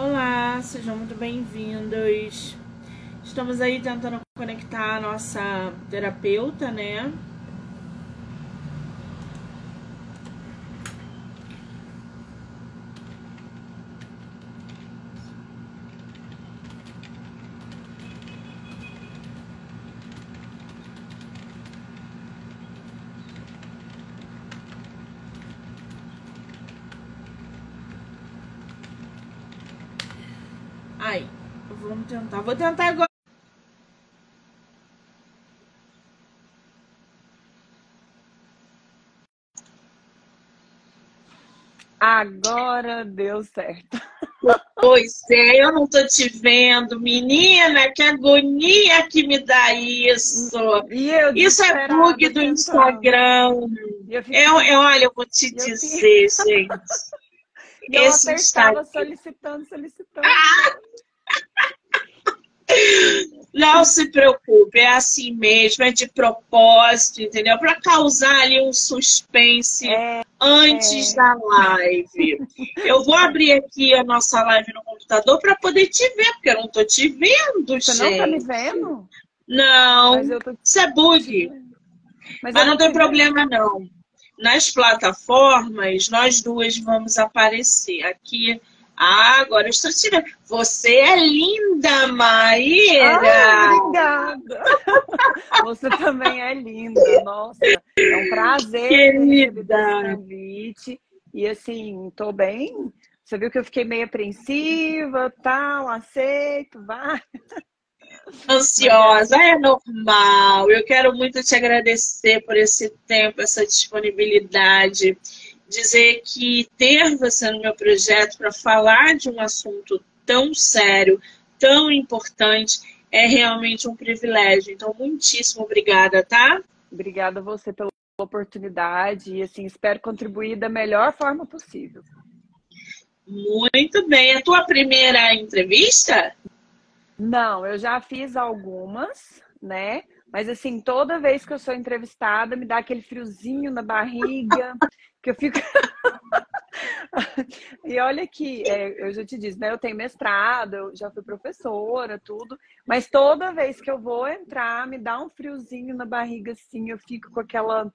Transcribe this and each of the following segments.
Olá, sejam muito bem-vindos. Estamos aí tentando conectar a nossa terapeuta, né? Aí, tentar. Vou tentar agora. Agora deu certo. Pois é, eu não tô te vendo, menina, que agonia que me dá isso. isso é bug do Instagram. Eu, eu, eu, olha, eu vou te dizer, gente. Eu Esse Instagram... solicitando, solicitando. Ah! Não se preocupe, é assim mesmo, é de propósito, entendeu? Para causar ali um suspense é, antes é. da live. Eu vou abrir aqui a nossa live no computador para poder te ver, porque eu não tô te vendo, Você gente. não tá me vendo? Não, tô... isso é bug. Mas, Mas não tem problema, não. Nas plataformas, nós duas vamos aparecer. Aqui ah, agora eu estou tirando. Você é linda, Maíra! Ah, obrigada! Você também é linda, nossa. É um prazer Querida. convite. E assim, tô bem. Você viu que eu fiquei meio apreensiva, tal, aceito, vai. Ansiosa, é normal. Eu quero muito te agradecer por esse tempo, essa disponibilidade dizer que ter você no meu projeto para falar de um assunto tão sério, tão importante, é realmente um privilégio. Então, muitíssimo obrigada, tá? Obrigada a você pela oportunidade e assim, espero contribuir da melhor forma possível. Muito bem. A tua primeira entrevista? Não, eu já fiz algumas, né? Mas assim, toda vez que eu sou entrevistada, me dá aquele friozinho na barriga, que eu fico. e olha que é, eu já te disse, né? Eu tenho mestrado, eu já fui professora, tudo, mas toda vez que eu vou entrar, me dá um friozinho na barriga, assim, eu fico com aquela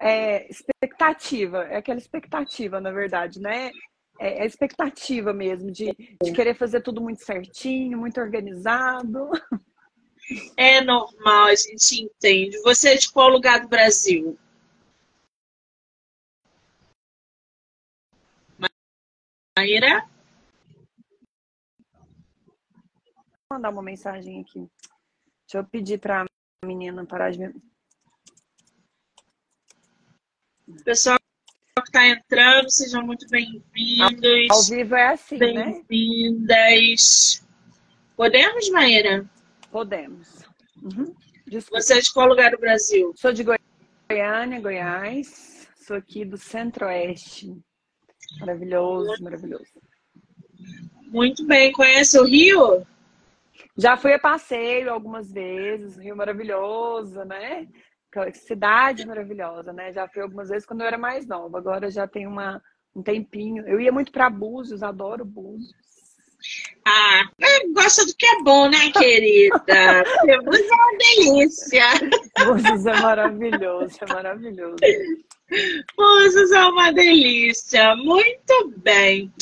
é, expectativa, é aquela expectativa, na verdade, né? É, é expectativa mesmo de, de querer fazer tudo muito certinho, muito organizado. É normal, a gente entende. Você é de qual lugar do Brasil? Maíra? Vou mandar uma mensagem aqui. Deixa eu pedir para a menina parar de me. Pessoal que está entrando, sejam muito bem-vindos. Ao vivo é assim, bem né? Bem-vindas. Podemos, Maíra? Podemos. Uhum. Você é de qual lugar do Brasil? Sou de Goiânia, Goiás. Sou aqui do Centro-Oeste. Maravilhoso, maravilhoso. Muito bem. Conhece o Rio? Já fui a passeio algumas vezes. Rio maravilhoso, né? Cidade maravilhosa, né? Já fui algumas vezes quando eu era mais nova. Agora já tem uma, um tempinho. Eu ia muito para Búzios, adoro Búzios. Ah, gosta do que é bom, né, querida? Búzios é uma delícia. Búzios é maravilhoso, é maravilhoso. Búzios é uma delícia. Muito bem.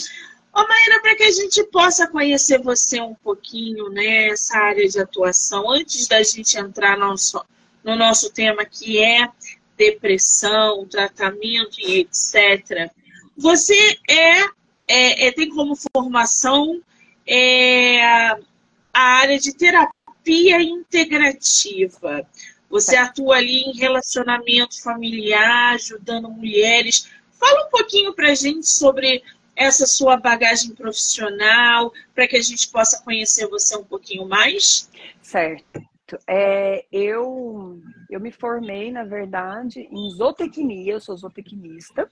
Ô, Maíra, para que a gente possa conhecer você um pouquinho nessa né, área de atuação, antes da gente entrar no nosso, no nosso tema que é depressão, tratamento e etc. Você é, é, é tem como formação é, a área de terapia integrativa. Você atua ali em relacionamento familiar, ajudando mulheres. Fala um pouquinho para a gente sobre essa sua bagagem profissional, para que a gente possa conhecer você um pouquinho mais. Certo. É, eu, eu me formei, na verdade, em zootecnia, eu sou zootecnista,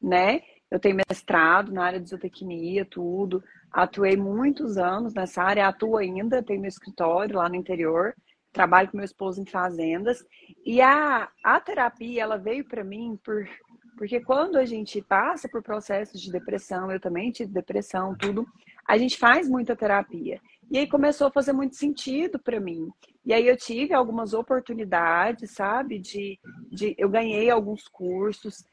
né? Eu tenho mestrado na área de zootecnia, tudo. Atuei muitos anos nessa área, atuo ainda, tenho meu escritório lá no interior, trabalho com meu esposo em fazendas. E a, a terapia, ela veio para mim por, Porque quando a gente passa por processos de depressão, eu também tive depressão, tudo, a gente faz muita terapia. E aí começou a fazer muito sentido para mim. E aí eu tive algumas oportunidades, sabe? De, de eu ganhei alguns cursos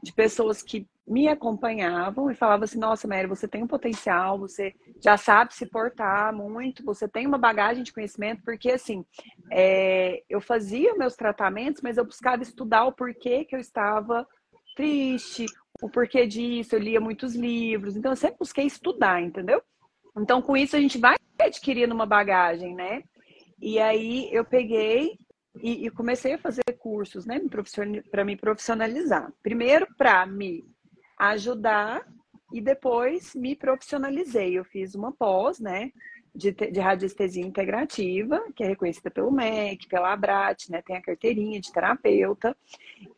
de pessoas que me acompanhavam e falavam assim: Nossa, Mary, você tem um potencial, você já sabe se portar muito, você tem uma bagagem de conhecimento, porque assim, é, eu fazia meus tratamentos, mas eu buscava estudar o porquê que eu estava triste, o porquê disso, eu lia muitos livros, então eu sempre busquei estudar, entendeu? Então, com isso, a gente vai adquirindo uma bagagem, né? E aí eu peguei e, e comecei a fazer cursos, né, para me profissionalizar. Primeiro, para me ajudar e depois me profissionalizei. Eu fiz uma pós, né, de, de radiestesia integrativa, que é reconhecida pelo MEC, pela Abrat, né? Tem a carteirinha de terapeuta.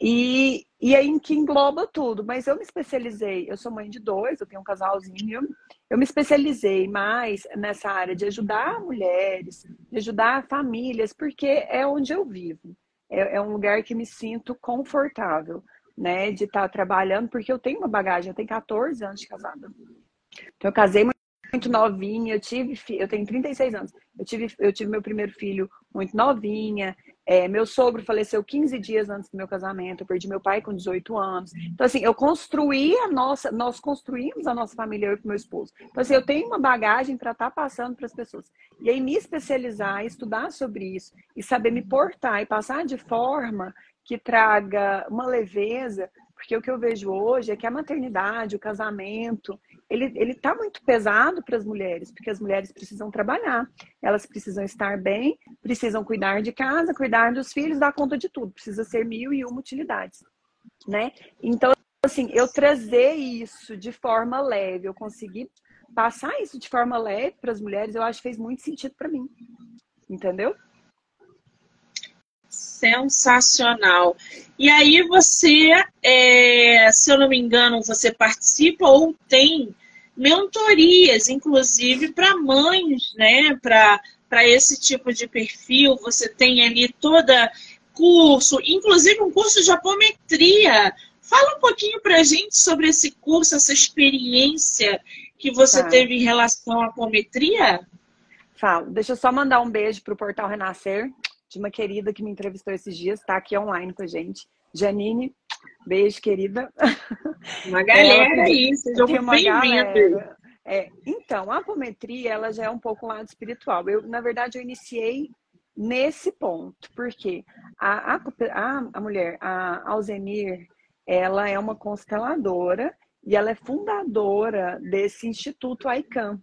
E, e aí que engloba tudo. Mas eu me especializei, eu sou mãe de dois, eu tenho um casalzinho. Eu me especializei mais nessa área de ajudar mulheres, de ajudar famílias, porque é onde eu vivo. É, é um lugar que me sinto confortável, né? De estar trabalhando, porque eu tenho uma bagagem, eu tenho 14 anos de casada. Então, eu casei muito novinha, eu tive, eu tenho 36 anos, eu tive, eu tive meu primeiro filho muito novinha, é, meu sogro faleceu 15 dias antes do meu casamento, eu perdi meu pai com 18 anos. Então, assim, eu construí a nossa, nós construímos a nossa família, eu e meu esposo. Então, assim, eu tenho uma bagagem para estar tá passando para as pessoas. E aí, me especializar, estudar sobre isso, e saber me portar e passar de forma que traga uma leveza, porque o que eu vejo hoje é que a maternidade, o casamento, ele ele está muito pesado para as mulheres, porque as mulheres precisam trabalhar, elas precisam estar bem, precisam cuidar de casa, cuidar dos filhos, dar conta de tudo, precisa ser mil e uma utilidades, né? Então assim, eu trazer isso de forma leve, eu consegui passar isso de forma leve para as mulheres, eu acho que fez muito sentido para mim, entendeu? Sensacional. E aí você, é, se eu não me engano, você participa ou tem mentorias, inclusive para mães, né? Para esse tipo de perfil, você tem ali toda curso, inclusive um curso de apometria. Fala um pouquinho para a gente sobre esse curso, essa experiência que você tá. teve em relação à apometria. Falo. Deixa eu só mandar um beijo para o Portal Renascer de uma querida que me entrevistou esses dias, está aqui online com a gente. Janine, beijo, querida. Uma galera aí, seja bem-vinda. É, então, a apometria, ela já é um pouco um lado espiritual. Eu, na verdade, eu iniciei nesse ponto, porque a, a, a, a mulher, a Alzenir, ela é uma consteladora e ela é fundadora desse Instituto ICAM,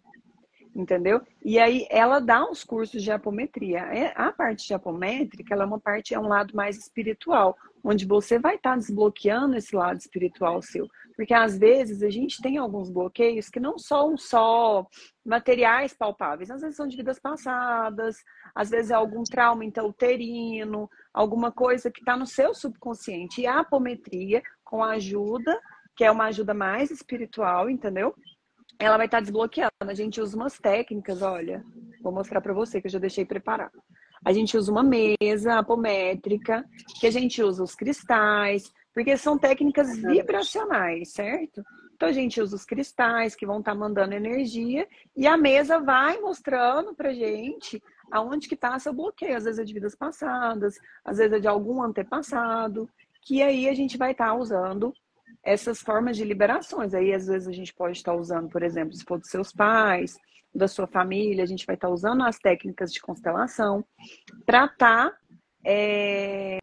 entendeu? E aí ela dá uns cursos de apometria. É, a parte de apométrica, ela é uma parte, é um lado mais espiritual, onde você vai estar tá desbloqueando esse lado espiritual seu. Porque às vezes a gente tem alguns bloqueios que não são só materiais palpáveis, às vezes são de vidas passadas, às vezes é algum trauma intrauterino, alguma coisa que está no seu subconsciente. E a apometria, com a ajuda, que é uma ajuda mais espiritual, entendeu? Ela vai estar tá desbloqueando. A gente usa umas técnicas, olha, vou mostrar para você que eu já deixei preparado. A gente usa uma mesa apométrica, que a gente usa os cristais, porque são técnicas vibracionais, certo? Então a gente usa os cristais que vão estar tá mandando energia e a mesa vai mostrando pra gente aonde que está seu bloqueio. Às vezes é de vidas passadas, às vezes é de algum antepassado, que aí a gente vai estar tá usando essas formas de liberações. Aí, às vezes, a gente pode estar usando, por exemplo, se for dos seus pais, da sua família, a gente vai estar usando as técnicas de constelação para estar tá, é,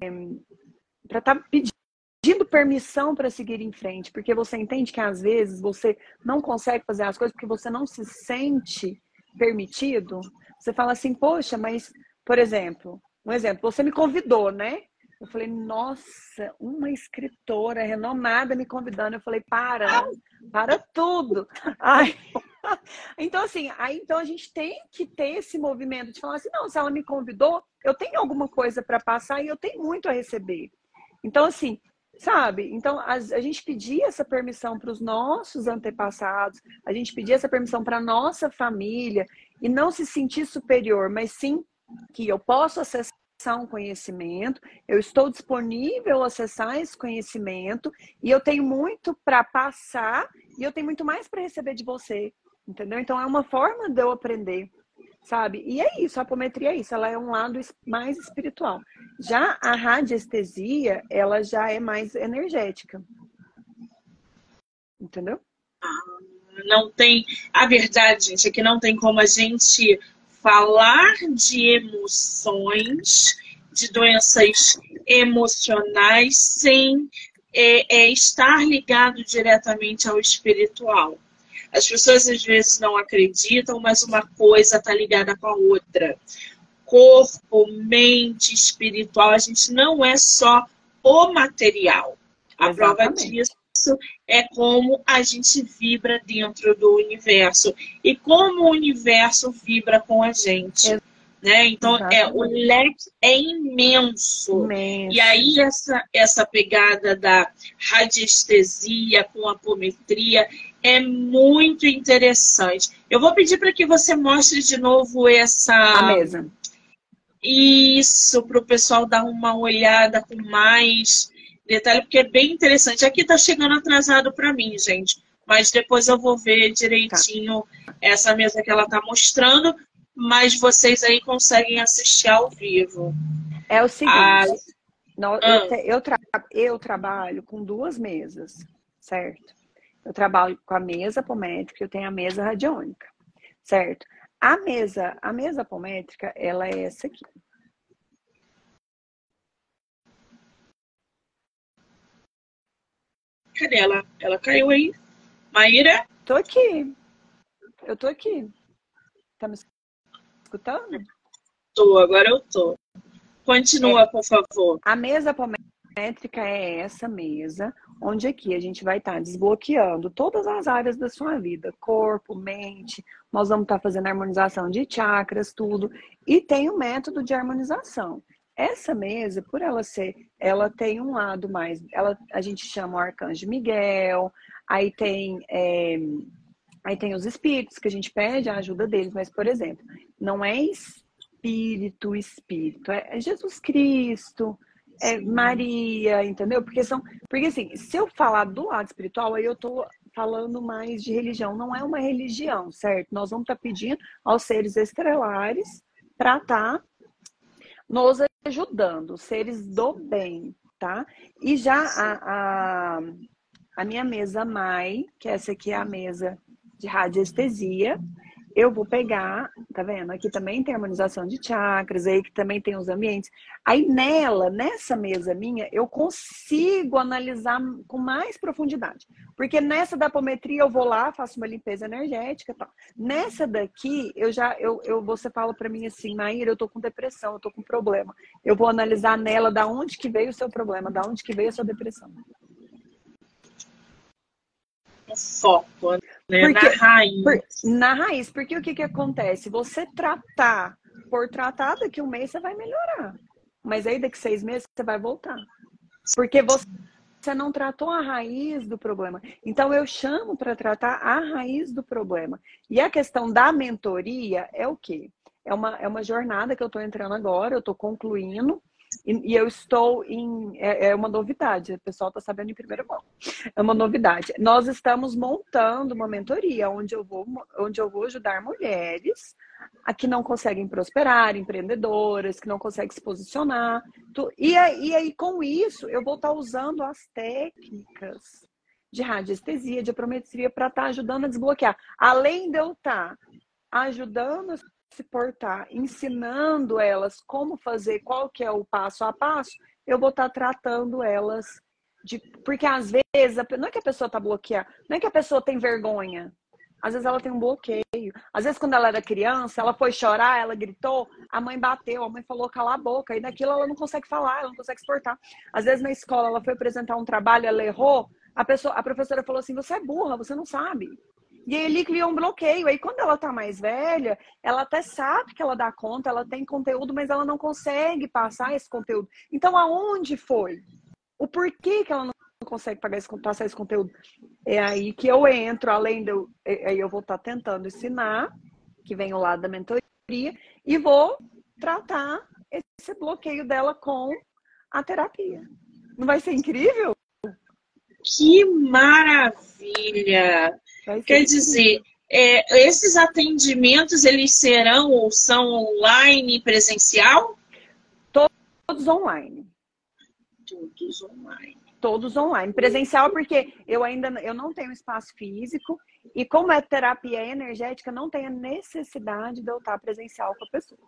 para estar tá pedindo permissão para seguir em frente, porque você entende que às vezes você não consegue fazer as coisas porque você não se sente permitido. Você fala assim, poxa, mas, por exemplo, um exemplo, você me convidou, né? Eu falei, nossa, uma escritora renomada me convidando. Eu falei, para, para tudo. Ai. Então, assim, aí então a gente tem que ter esse movimento de falar assim, não, se ela me convidou, eu tenho alguma coisa para passar e eu tenho muito a receber. Então, assim, sabe? Então, a, a gente pedia essa permissão para os nossos antepassados, a gente pedia essa permissão para nossa família e não se sentir superior, mas sim que eu posso acessar acessar um conhecimento, eu estou disponível a acessar esse conhecimento e eu tenho muito para passar e eu tenho muito mais para receber de você, entendeu? Então é uma forma de eu aprender, sabe? E é isso, a apometria é isso, ela é um lado mais espiritual. Já a radiestesia, ela já é mais energética. Entendeu? Não tem. A verdade, gente, é que não tem como a gente falar de emoções, de doenças emocionais, sem é, é, estar ligado diretamente ao espiritual. As pessoas às vezes não acreditam, mas uma coisa está ligada com a outra. Corpo, mente, espiritual, a gente não é só o material. A Exatamente. prova disso é como a gente vibra dentro do universo e como o universo vibra com a gente. Né? Então, é, o leque é imenso. imenso. E aí, essa, essa pegada da radiestesia com apometria é muito interessante. Eu vou pedir para que você mostre de novo essa. A mesa. Isso, para o pessoal dar uma olhada com mais detalhe, porque é bem interessante. Aqui tá chegando atrasado para mim, gente. Mas depois eu vou ver direitinho tá. essa mesa que ela tá mostrando. Mas vocês aí conseguem assistir ao vivo. É o seguinte. Ah. Eu, eu, tra eu trabalho com duas mesas, certo? Eu trabalho com a mesa apométrica, eu tenho a mesa radiônica, certo? A mesa, a mesa apométrica, ela é essa aqui. Cadê ela? Ela caiu aí. Maíra? Tô aqui. Eu tô aqui. Tá me escutando? Tô, agora eu tô. Continua, é, por favor. A mesa apométrica é essa mesa, onde aqui a gente vai estar tá desbloqueando todas as áreas da sua vida, corpo, mente. Nós vamos estar tá fazendo harmonização de chakras, tudo. E tem o um método de harmonização. Essa mesa, por ela ser, ela tem um lado mais, ela, a gente chama o arcanjo Miguel, aí tem, é, aí tem os espíritos que a gente pede a ajuda deles, mas, por exemplo, não é espírito, espírito, é, é Jesus Cristo, é Maria, entendeu? Porque são, porque assim, se eu falar do lado espiritual, aí eu tô falando mais de religião, não é uma religião, certo? Nós vamos estar tá pedindo aos seres estelares para estar tá nos ajudando, seres do bem, tá? E já a, a, a minha mesa Mai, que essa aqui é a mesa de radiestesia, eu vou pegar, tá vendo? Aqui também tem harmonização de chakras, aí que também tem os ambientes. Aí nela, nessa mesa minha, eu consigo analisar com mais profundidade. Porque nessa da apometria eu vou lá, faço uma limpeza energética, tal. Nessa daqui, eu já eu, eu você fala para mim assim, Maíra, eu tô com depressão, eu tô com problema. Eu vou analisar nela da onde que veio o seu problema, da onde que veio a sua depressão foco, né? Porque, na raiz. Por, na raiz, porque o que, que acontece? Você tratar por tratar, daqui um mês você vai melhorar. Mas aí daqui seis meses você vai voltar. Porque você, você não tratou a raiz do problema. Então eu chamo para tratar a raiz do problema. E a questão da mentoria é o quê? É uma, é uma jornada que eu estou entrando agora, eu estou concluindo. E, e eu estou em. É, é, uma novidade, o pessoal está sabendo em primeira mão. É uma novidade. Nós estamos montando uma mentoria onde eu vou, onde eu vou ajudar mulheres a que não conseguem prosperar, empreendedoras, que não conseguem se posicionar. E aí, e aí com isso, eu vou estar tá usando as técnicas de radiestesia, de aprometria, para estar tá ajudando a desbloquear. Além de eu estar tá ajudando se portar, ensinando elas como fazer, qual que é o passo a passo, eu vou estar tá tratando elas de. Porque às vezes, não é que a pessoa está bloqueada, não é que a pessoa tem vergonha. Às vezes ela tem um bloqueio. Às vezes, quando ela era criança, ela foi chorar, ela gritou, a mãe bateu, a mãe falou cala a boca, e daquilo ela não consegue falar, ela não consegue exportar. Às vezes na escola ela foi apresentar um trabalho, ela errou, a pessoa, a professora falou assim: "Você é burra, você não sabe". E aí ele criou um bloqueio. Aí quando ela tá mais velha, ela até sabe que ela dá conta, ela tem conteúdo, mas ela não consegue passar esse conteúdo. Então aonde foi? O porquê que ela não consegue esse, passar esse conteúdo? É aí que eu entro, além de eu, é, aí eu vou estar tá tentando ensinar, que vem o lado da mentoria, e vou tratar esse bloqueio dela com a terapia. Não vai ser incrível? Que maravilha! Quer dizer, é, esses atendimentos eles serão ou são online presencial? Todos online. Todos online. Todos online. Presencial porque eu ainda eu não tenho espaço físico e como é terapia energética, não tem a necessidade de eu estar presencial com a pessoa.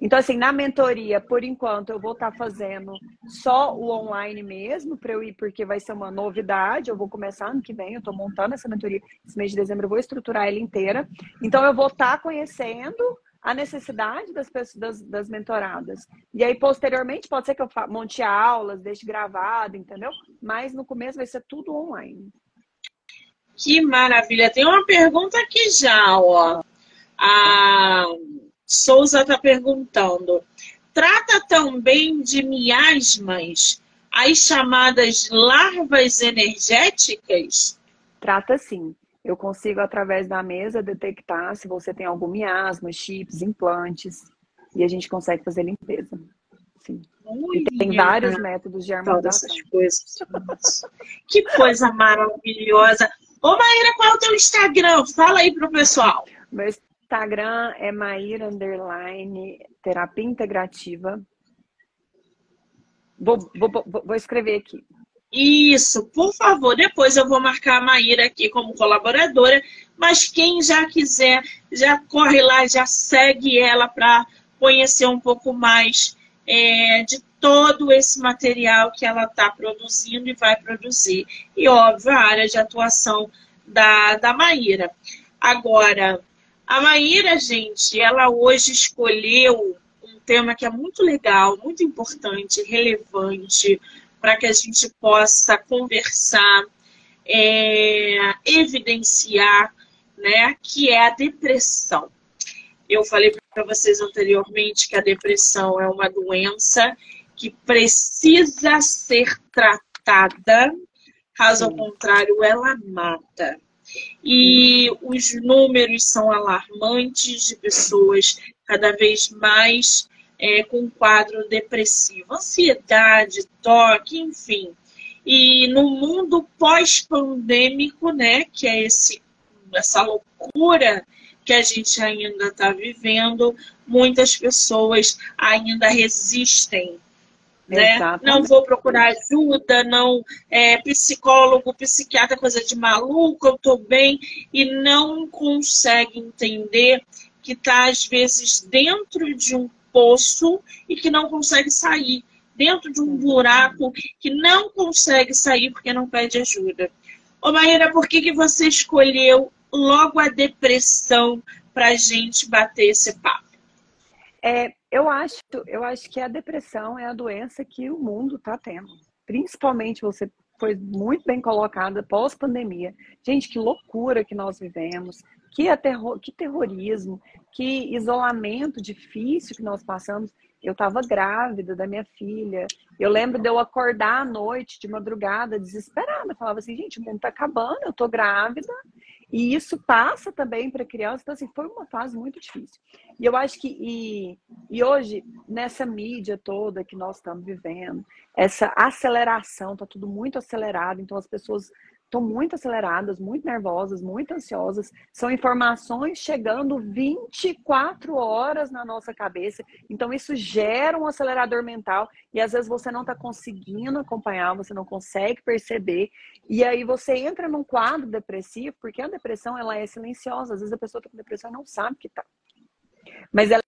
Então, assim, na mentoria, por enquanto, eu vou estar fazendo só o online mesmo, para eu ir, porque vai ser uma novidade. Eu vou começar ano que vem, eu estou montando essa mentoria. Esse mês de dezembro eu vou estruturar ela inteira. Então, eu vou estar conhecendo a necessidade das pessoas, das, das mentoradas. E aí, posteriormente, pode ser que eu monte aulas, deixe gravado, entendeu? Mas no começo vai ser tudo online. Que maravilha! Tem uma pergunta aqui já, ó. A Souza está perguntando: trata também de miasmas, as chamadas larvas energéticas? Trata sim. Eu consigo, através da mesa, detectar se você tem algum miasma, chips, implantes, e a gente consegue fazer limpeza. Sim. e tem vários métodos de harmonização. coisas. que coisa maravilhosa. Ô, Maíra, qual é o teu Instagram? Fala aí pro pessoal. Meu Instagram é Maíra Underline Terapia Integrativa. Vou, vou, vou escrever aqui. Isso, por favor. Depois eu vou marcar a Maíra aqui como colaboradora. Mas quem já quiser, já corre lá, já segue ela para conhecer um pouco mais é, de todo esse material que ela está produzindo e vai produzir. E, óbvio, a área de atuação da, da Maíra. Agora, a Maíra, gente, ela hoje escolheu um tema que é muito legal, muito importante, relevante, para que a gente possa conversar, é, evidenciar, né, que é a depressão. Eu falei para vocês anteriormente que a depressão é uma doença que precisa ser tratada, caso ao contrário, ela mata. E os números são alarmantes de pessoas cada vez mais é, com quadro depressivo, ansiedade, toque, enfim. E no mundo pós-pandêmico, né, que é esse, essa loucura que a gente ainda está vivendo, muitas pessoas ainda resistem né? Não vou procurar ajuda, não é, psicólogo, psiquiatra, coisa de maluco, eu estou bem, e não consegue entender que está, às vezes, dentro de um poço e que não consegue sair, dentro de um buraco que não consegue sair porque não pede ajuda. Ô Maíra, por que, que você escolheu logo a depressão para a gente bater esse papo? É, eu acho, eu acho que a depressão é a doença que o mundo está tendo. Principalmente você foi muito bem colocada pós-pandemia. Gente, que loucura que nós vivemos, que, aterro, que terrorismo, que isolamento difícil que nós passamos. Eu estava grávida da minha filha. Eu lembro de eu acordar à noite, de madrugada, desesperada. Falava assim, gente, o mundo está acabando, eu estou grávida e isso passa também para criança. Então, assim, foi uma fase muito difícil. E eu acho que, e, e hoje, nessa mídia toda que nós estamos vivendo, essa aceleração, está tudo muito acelerado, então as pessoas estão muito aceleradas, muito nervosas, muito ansiosas. São informações chegando 24 horas na nossa cabeça. Então, isso gera um acelerador mental e às vezes você não está conseguindo acompanhar, você não consegue perceber. E aí você entra num quadro depressivo, porque a depressão ela é silenciosa. Às vezes a pessoa está com depressão e não sabe que está. Mas ela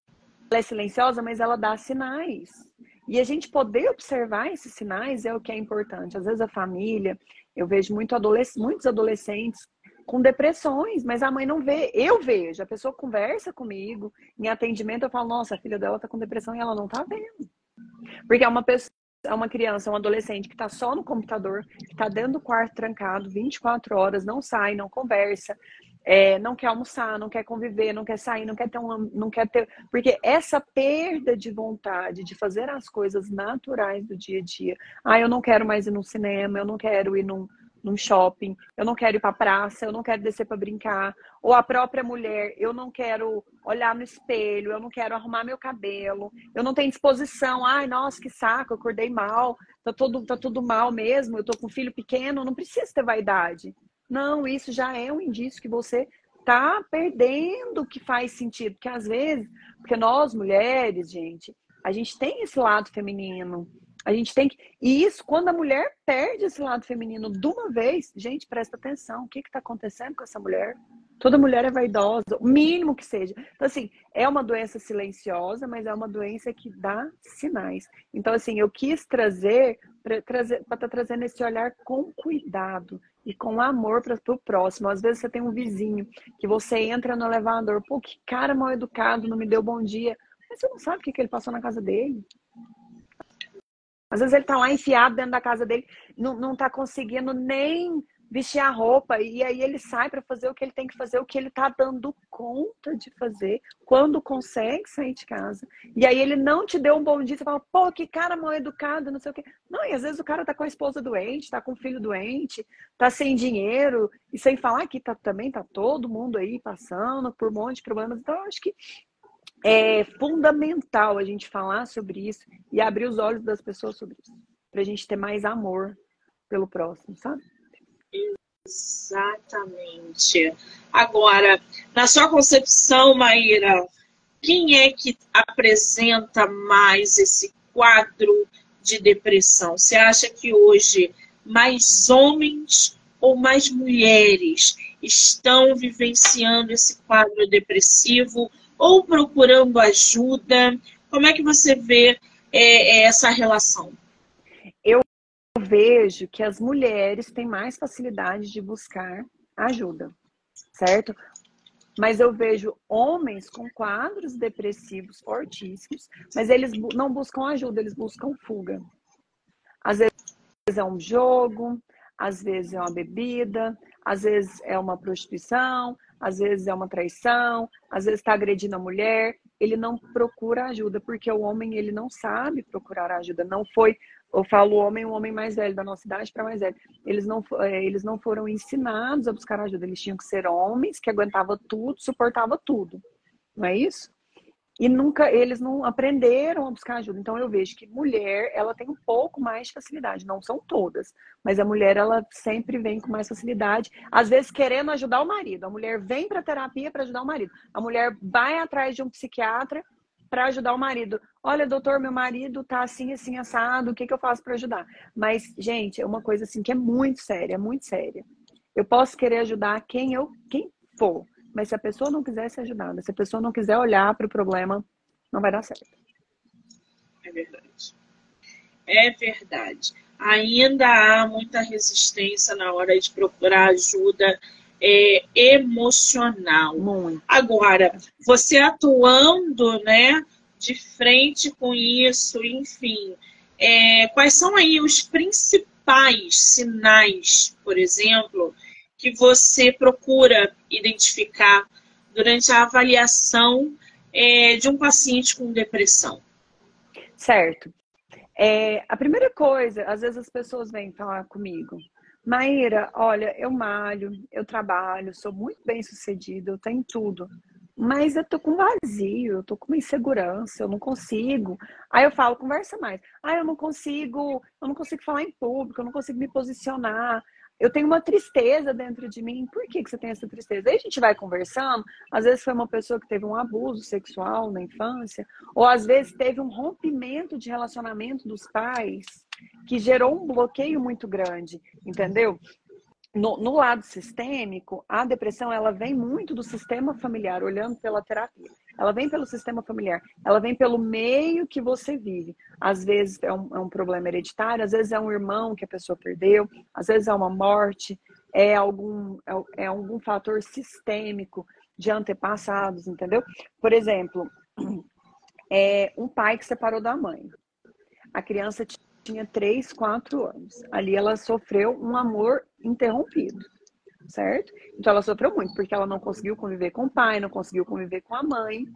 é silenciosa, mas ela dá sinais. E a gente poder observar esses sinais é o que é importante. Às vezes a família, eu vejo muito adolesc muitos adolescentes com depressões, mas a mãe não vê. Eu vejo, a pessoa conversa comigo, em atendimento eu falo, nossa, a filha dela tá com depressão e ela não tá vendo. Porque é uma pessoa, é uma criança, um adolescente que tá só no computador, que tá dentro do quarto trancado 24 horas, não sai, não conversa, é, não quer almoçar, não quer conviver, não quer sair, não quer ter um, não quer ter, porque essa perda de vontade de fazer as coisas naturais do dia a dia. Ah, eu não quero mais ir no cinema, eu não quero ir num, num shopping, eu não quero ir para praça, eu não quero descer para brincar, ou a própria mulher, eu não quero olhar no espelho, eu não quero arrumar meu cabelo, eu não tenho disposição, ai, nossa, que saco, eu acordei mal, tá tudo, tá tudo mal mesmo, eu tô com um filho pequeno, não precisa ter vaidade. Não, isso já é um indício que você tá perdendo o que faz sentido, porque às vezes, porque nós mulheres, gente, a gente tem esse lado feminino, a gente tem que. E isso, quando a mulher perde esse lado feminino de uma vez, gente, presta atenção. O que está acontecendo com essa mulher? Toda mulher é vaidosa, o mínimo que seja. Então, assim, é uma doença silenciosa, mas é uma doença que dá sinais. Então, assim, eu quis trazer para estar tá trazendo esse olhar com cuidado e com amor para o próximo. Às vezes você tem um vizinho que você entra no elevador, pô, que cara mal educado, não me deu bom dia. Mas você não sabe o que, que ele passou na casa dele. Às vezes ele tá lá enfiado dentro da casa dele, não, não tá conseguindo nem vestir a roupa, e aí ele sai para fazer o que ele tem que fazer, o que ele tá dando conta de fazer, quando consegue sair de casa. E aí ele não te deu um bom dia, você fala, pô, que cara mal educado, não sei o quê. Não, e às vezes o cara tá com a esposa doente, tá com o filho doente, tá sem dinheiro, e sem falar que tá, também tá todo mundo aí passando por um monte de problemas. Então, eu acho que é fundamental a gente falar sobre isso e abrir os olhos das pessoas sobre isso, para a gente ter mais amor pelo próximo, sabe? Exatamente. Agora, na sua concepção, Maíra, quem é que apresenta mais esse quadro de depressão? Você acha que hoje mais homens ou mais mulheres estão vivenciando esse quadro depressivo ou procurando ajuda? Como é que você vê é, é, essa relação? Eu vejo que as mulheres têm mais facilidade de buscar ajuda, certo? Mas eu vejo homens com quadros depressivos fortíssimos, mas eles não buscam ajuda, eles buscam fuga. Às vezes é um jogo, às vezes é uma bebida, às vezes é uma prostituição, às vezes é uma traição, às vezes está agredindo a mulher, ele não procura ajuda, porque o homem ele não sabe procurar ajuda. Não foi, eu falo homem, o homem mais velho da nossa idade para mais velho. Eles não, é, eles não foram ensinados a buscar ajuda, eles tinham que ser homens que aguentavam tudo, suportava tudo. Não é isso? e nunca eles não aprenderam a buscar ajuda. Então eu vejo que mulher, ela tem um pouco mais de facilidade, não são todas, mas a mulher ela sempre vem com mais facilidade, às vezes querendo ajudar o marido. A mulher vem para terapia para ajudar o marido. A mulher vai atrás de um psiquiatra para ajudar o marido. Olha, doutor, meu marido tá assim, assim, assado, o que, que eu faço para ajudar? Mas, gente, é uma coisa assim que é muito séria, muito séria. Eu posso querer ajudar quem eu, quem for, mas se a pessoa não quiser ser ajudada, se a pessoa não quiser olhar para o problema, não vai dar certo. É verdade. É verdade. Ainda há muita resistência na hora de procurar ajuda é, emocional. Muito. Agora, você atuando, né, de frente com isso, enfim, é, quais são aí os principais sinais, por exemplo, que você procura identificar durante a avaliação é, de um paciente com depressão? Certo. É, a primeira coisa, às vezes as pessoas vêm falar comigo, Maíra, olha, eu malho, eu trabalho, sou muito bem sucedida, eu tenho tudo, mas eu tô com vazio, eu tô com uma insegurança, eu não consigo. Aí eu falo, conversa mais. Ah, eu não consigo, eu não consigo falar em público, eu não consigo me posicionar eu tenho uma tristeza dentro de mim. Por que, que você tem essa tristeza? Aí a gente vai conversando. Às vezes foi uma pessoa que teve um abuso sexual na infância, ou às vezes teve um rompimento de relacionamento dos pais que gerou um bloqueio muito grande, entendeu? No, no, lado sistêmico, a depressão ela vem muito do sistema familiar, olhando pela terapia. Ela vem pelo sistema familiar, ela vem pelo meio que você vive. Às vezes é um, é um problema hereditário, às vezes é um irmão que a pessoa perdeu, às vezes é uma morte, é algum, é, é algum fator sistêmico de antepassados, entendeu? Por exemplo, é um pai que separou da mãe. A criança tinha 3, 4 anos. Ali ela sofreu um amor interrompido, certo? Então ela sofreu muito, porque ela não conseguiu conviver com o pai, não conseguiu conviver com a mãe.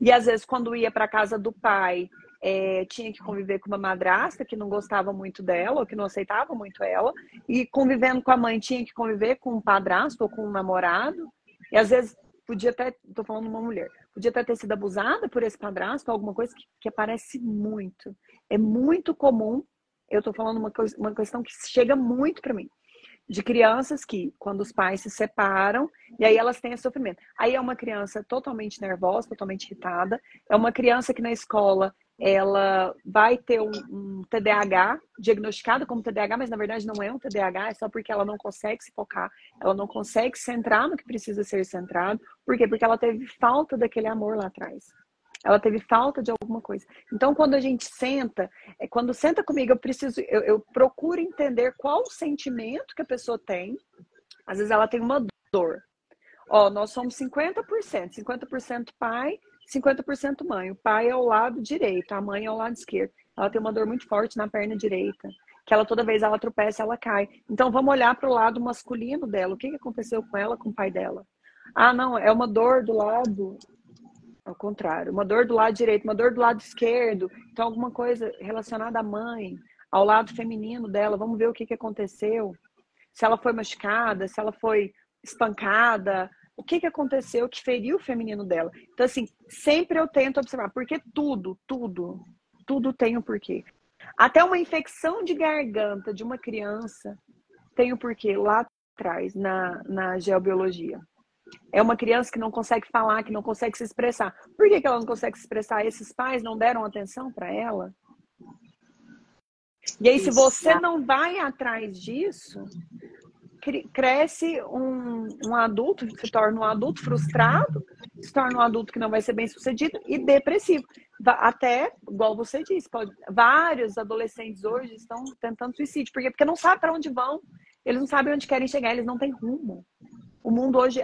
E às vezes, quando ia para casa do pai, é, tinha que conviver com uma madrasta que não gostava muito dela, ou que não aceitava muito ela, e convivendo com a mãe tinha que conviver com um padrasto ou com um namorado, e às vezes podia até, tô falando uma mulher, podia até ter sido abusada por esse padrasto, alguma coisa que, que aparece muito. É muito comum, eu tô falando uma, uma questão que chega muito para mim de crianças que, quando os pais se separam, e aí elas têm esse sofrimento. Aí é uma criança totalmente nervosa, totalmente irritada, é uma criança que na escola ela vai ter um, um, TDAH, diagnosticado como TDAH, mas na verdade não é um TDAH, é só porque ela não consegue se focar, ela não consegue centrar no que precisa ser centrado. Por quê? Porque ela teve falta daquele amor lá atrás. Ela teve falta de alguma coisa. Então, quando a gente senta, é, quando senta comigo, eu preciso, eu, eu procuro entender qual o sentimento que a pessoa tem. Às vezes ela tem uma dor. Ó, nós somos 50%, 50% pai, 50% mãe. O pai é o lado direito, a mãe é o lado esquerdo. Ela tem uma dor muito forte na perna direita, que ela toda vez ela tropeça, ela cai. Então vamos olhar para o lado masculino dela. O que, que aconteceu com ela, com o pai dela? Ah, não, é uma dor do lado ao contrário, uma dor do lado direito, uma dor do lado esquerdo, então alguma coisa relacionada à mãe, ao lado feminino dela, vamos ver o que, que aconteceu. Se ela foi machucada, se ela foi espancada, o que, que aconteceu que feriu o feminino dela. Então, assim, sempre eu tento observar, porque tudo, tudo, tudo tem um porquê. Até uma infecção de garganta de uma criança tem um porquê lá atrás, na, na geobiologia. É uma criança que não consegue falar, que não consegue se expressar. Por que, que ela não consegue se expressar? Esses pais não deram atenção para ela? E aí, se você não vai atrás disso, cresce um, um, adulto, se torna um adulto frustrado, se torna um adulto que não vai ser bem sucedido e depressivo. Até, igual você disse, pode, vários adolescentes hoje estão tentando suicídio. Por quê? Porque não sabem para onde vão, eles não sabem onde querem chegar, eles não têm rumo. O mundo hoje,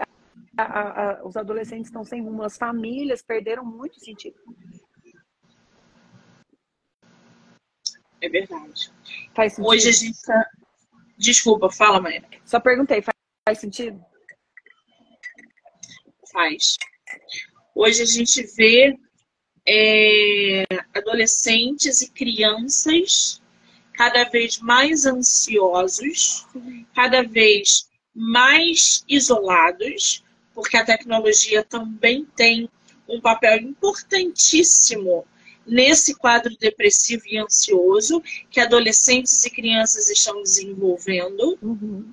a, a, os adolescentes estão sem rumo, as famílias perderam muito sentido. É verdade. Hoje a gente tá... Desculpa, fala, mãe. Só perguntei, faz, faz sentido? Faz. Hoje a gente vê é, adolescentes e crianças cada vez mais ansiosos, cada vez mais isolados, porque a tecnologia também tem um papel importantíssimo nesse quadro depressivo e ansioso que adolescentes e crianças estão desenvolvendo. Uhum.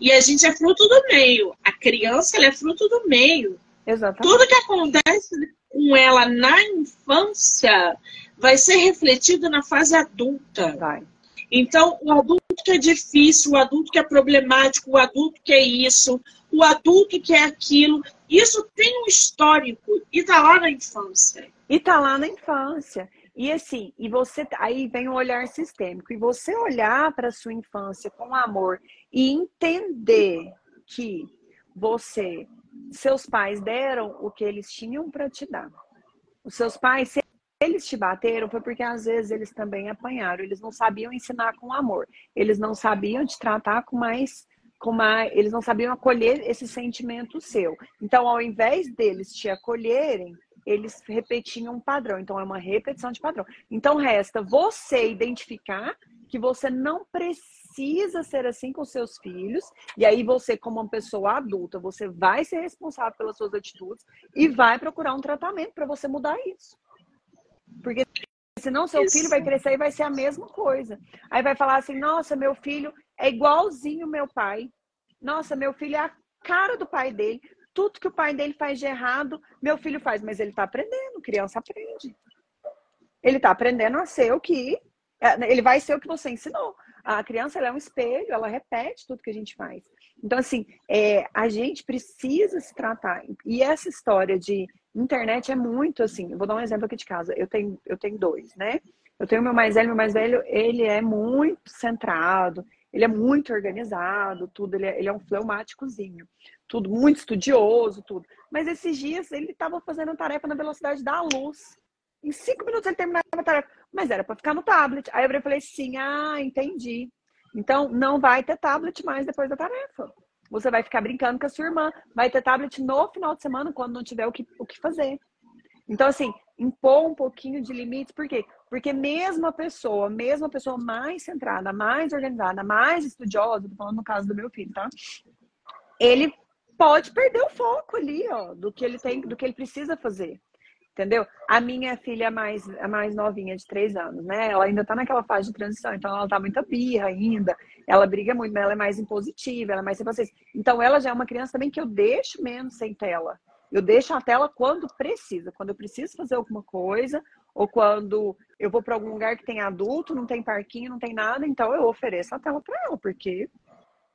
E a gente é fruto do meio. A criança é fruto do meio. Exatamente. Tudo que acontece com ela na infância vai ser refletido na fase adulta. Vai. Então, o adulto que é difícil, o adulto que é problemático, o adulto que é isso, o adulto que é aquilo, isso tem um histórico e tá lá na infância. E tá lá na infância. E assim, e você aí vem o olhar sistêmico. E você olhar para sua infância com amor e entender que você, seus pais deram o que eles tinham para te dar. Os seus pais, se eles te bateram, foi porque às vezes eles também apanharam. Eles não sabiam ensinar com amor. Eles não sabiam te tratar com mais com mais, eles não sabiam acolher esse sentimento seu. Então, ao invés deles te acolherem, eles repetiam um padrão. Então, é uma repetição de padrão. Então, resta você identificar que você não precisa ser assim com seus filhos. E aí, você, como uma pessoa adulta, você vai ser responsável pelas suas atitudes e vai procurar um tratamento para você mudar isso. Porque senão seu isso. filho vai crescer e vai ser a mesma coisa. Aí vai falar assim: nossa, meu filho é igualzinho meu pai. Nossa, meu filho é a cara do pai dele tudo que o pai dele faz de errado, meu filho faz, mas ele está aprendendo, criança aprende. Ele está aprendendo a ser o que. É, ele vai ser o que você ensinou. A criança é um espelho, ela repete tudo que a gente faz. Então, assim, é, a gente precisa se tratar. E essa história de internet é muito assim. Eu vou dar um exemplo aqui de casa. Eu tenho, eu tenho dois, né? Eu tenho meu mais velho, meu mais velho, ele é muito centrado, ele é muito organizado, tudo, ele é, ele é um fleumáticozinho tudo muito estudioso, tudo. Mas esses dias ele estava fazendo a tarefa na velocidade da luz. Em cinco minutos ele terminava a tarefa, mas era para ficar no tablet. Aí eu falei assim: ah, entendi. Então não vai ter tablet mais depois da tarefa. Você vai ficar brincando com a sua irmã. Vai ter tablet no final de semana quando não tiver o que, o que fazer. Então, assim, impor um pouquinho de limites, por quê? Porque mesmo a pessoa, mesmo a pessoa mais centrada, mais organizada, mais estudiosa, tô falando no caso do meu filho, tá? Ele pode perder o foco ali, ó, do que ele tem, do que ele precisa fazer. Entendeu? A minha filha mais, a mais novinha, de três anos, né? Ela ainda tá naquela fase de transição, então ela tá muita birra ainda. Ela briga muito, mas ela é mais impositiva, ela é mais sem paciência. Então ela já é uma criança também que eu deixo menos sem tela. Eu deixo a tela quando precisa, quando eu preciso fazer alguma coisa, ou quando eu vou para algum lugar que tem adulto, não tem parquinho, não tem nada, então eu ofereço a tela para ela, porque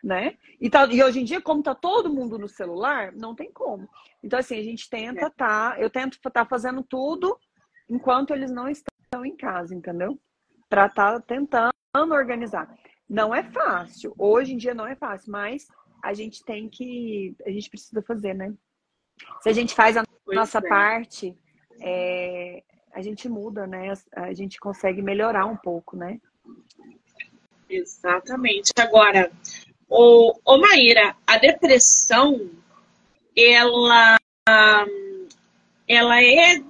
né? E, tá, e hoje em dia, como tá todo mundo no celular, não tem como. Então, assim, a gente tenta tá, eu tento estar tá fazendo tudo enquanto eles não estão em casa, entendeu? Para estar tá tentando organizar. Não é fácil, hoje em dia não é fácil, mas a gente tem que, a gente precisa fazer, né? Se a gente faz a pois nossa é. parte, é, a gente muda, né? A gente consegue melhorar um pouco, né? Exatamente. Agora, Ô, ô Maíra, a depressão, ela, ela é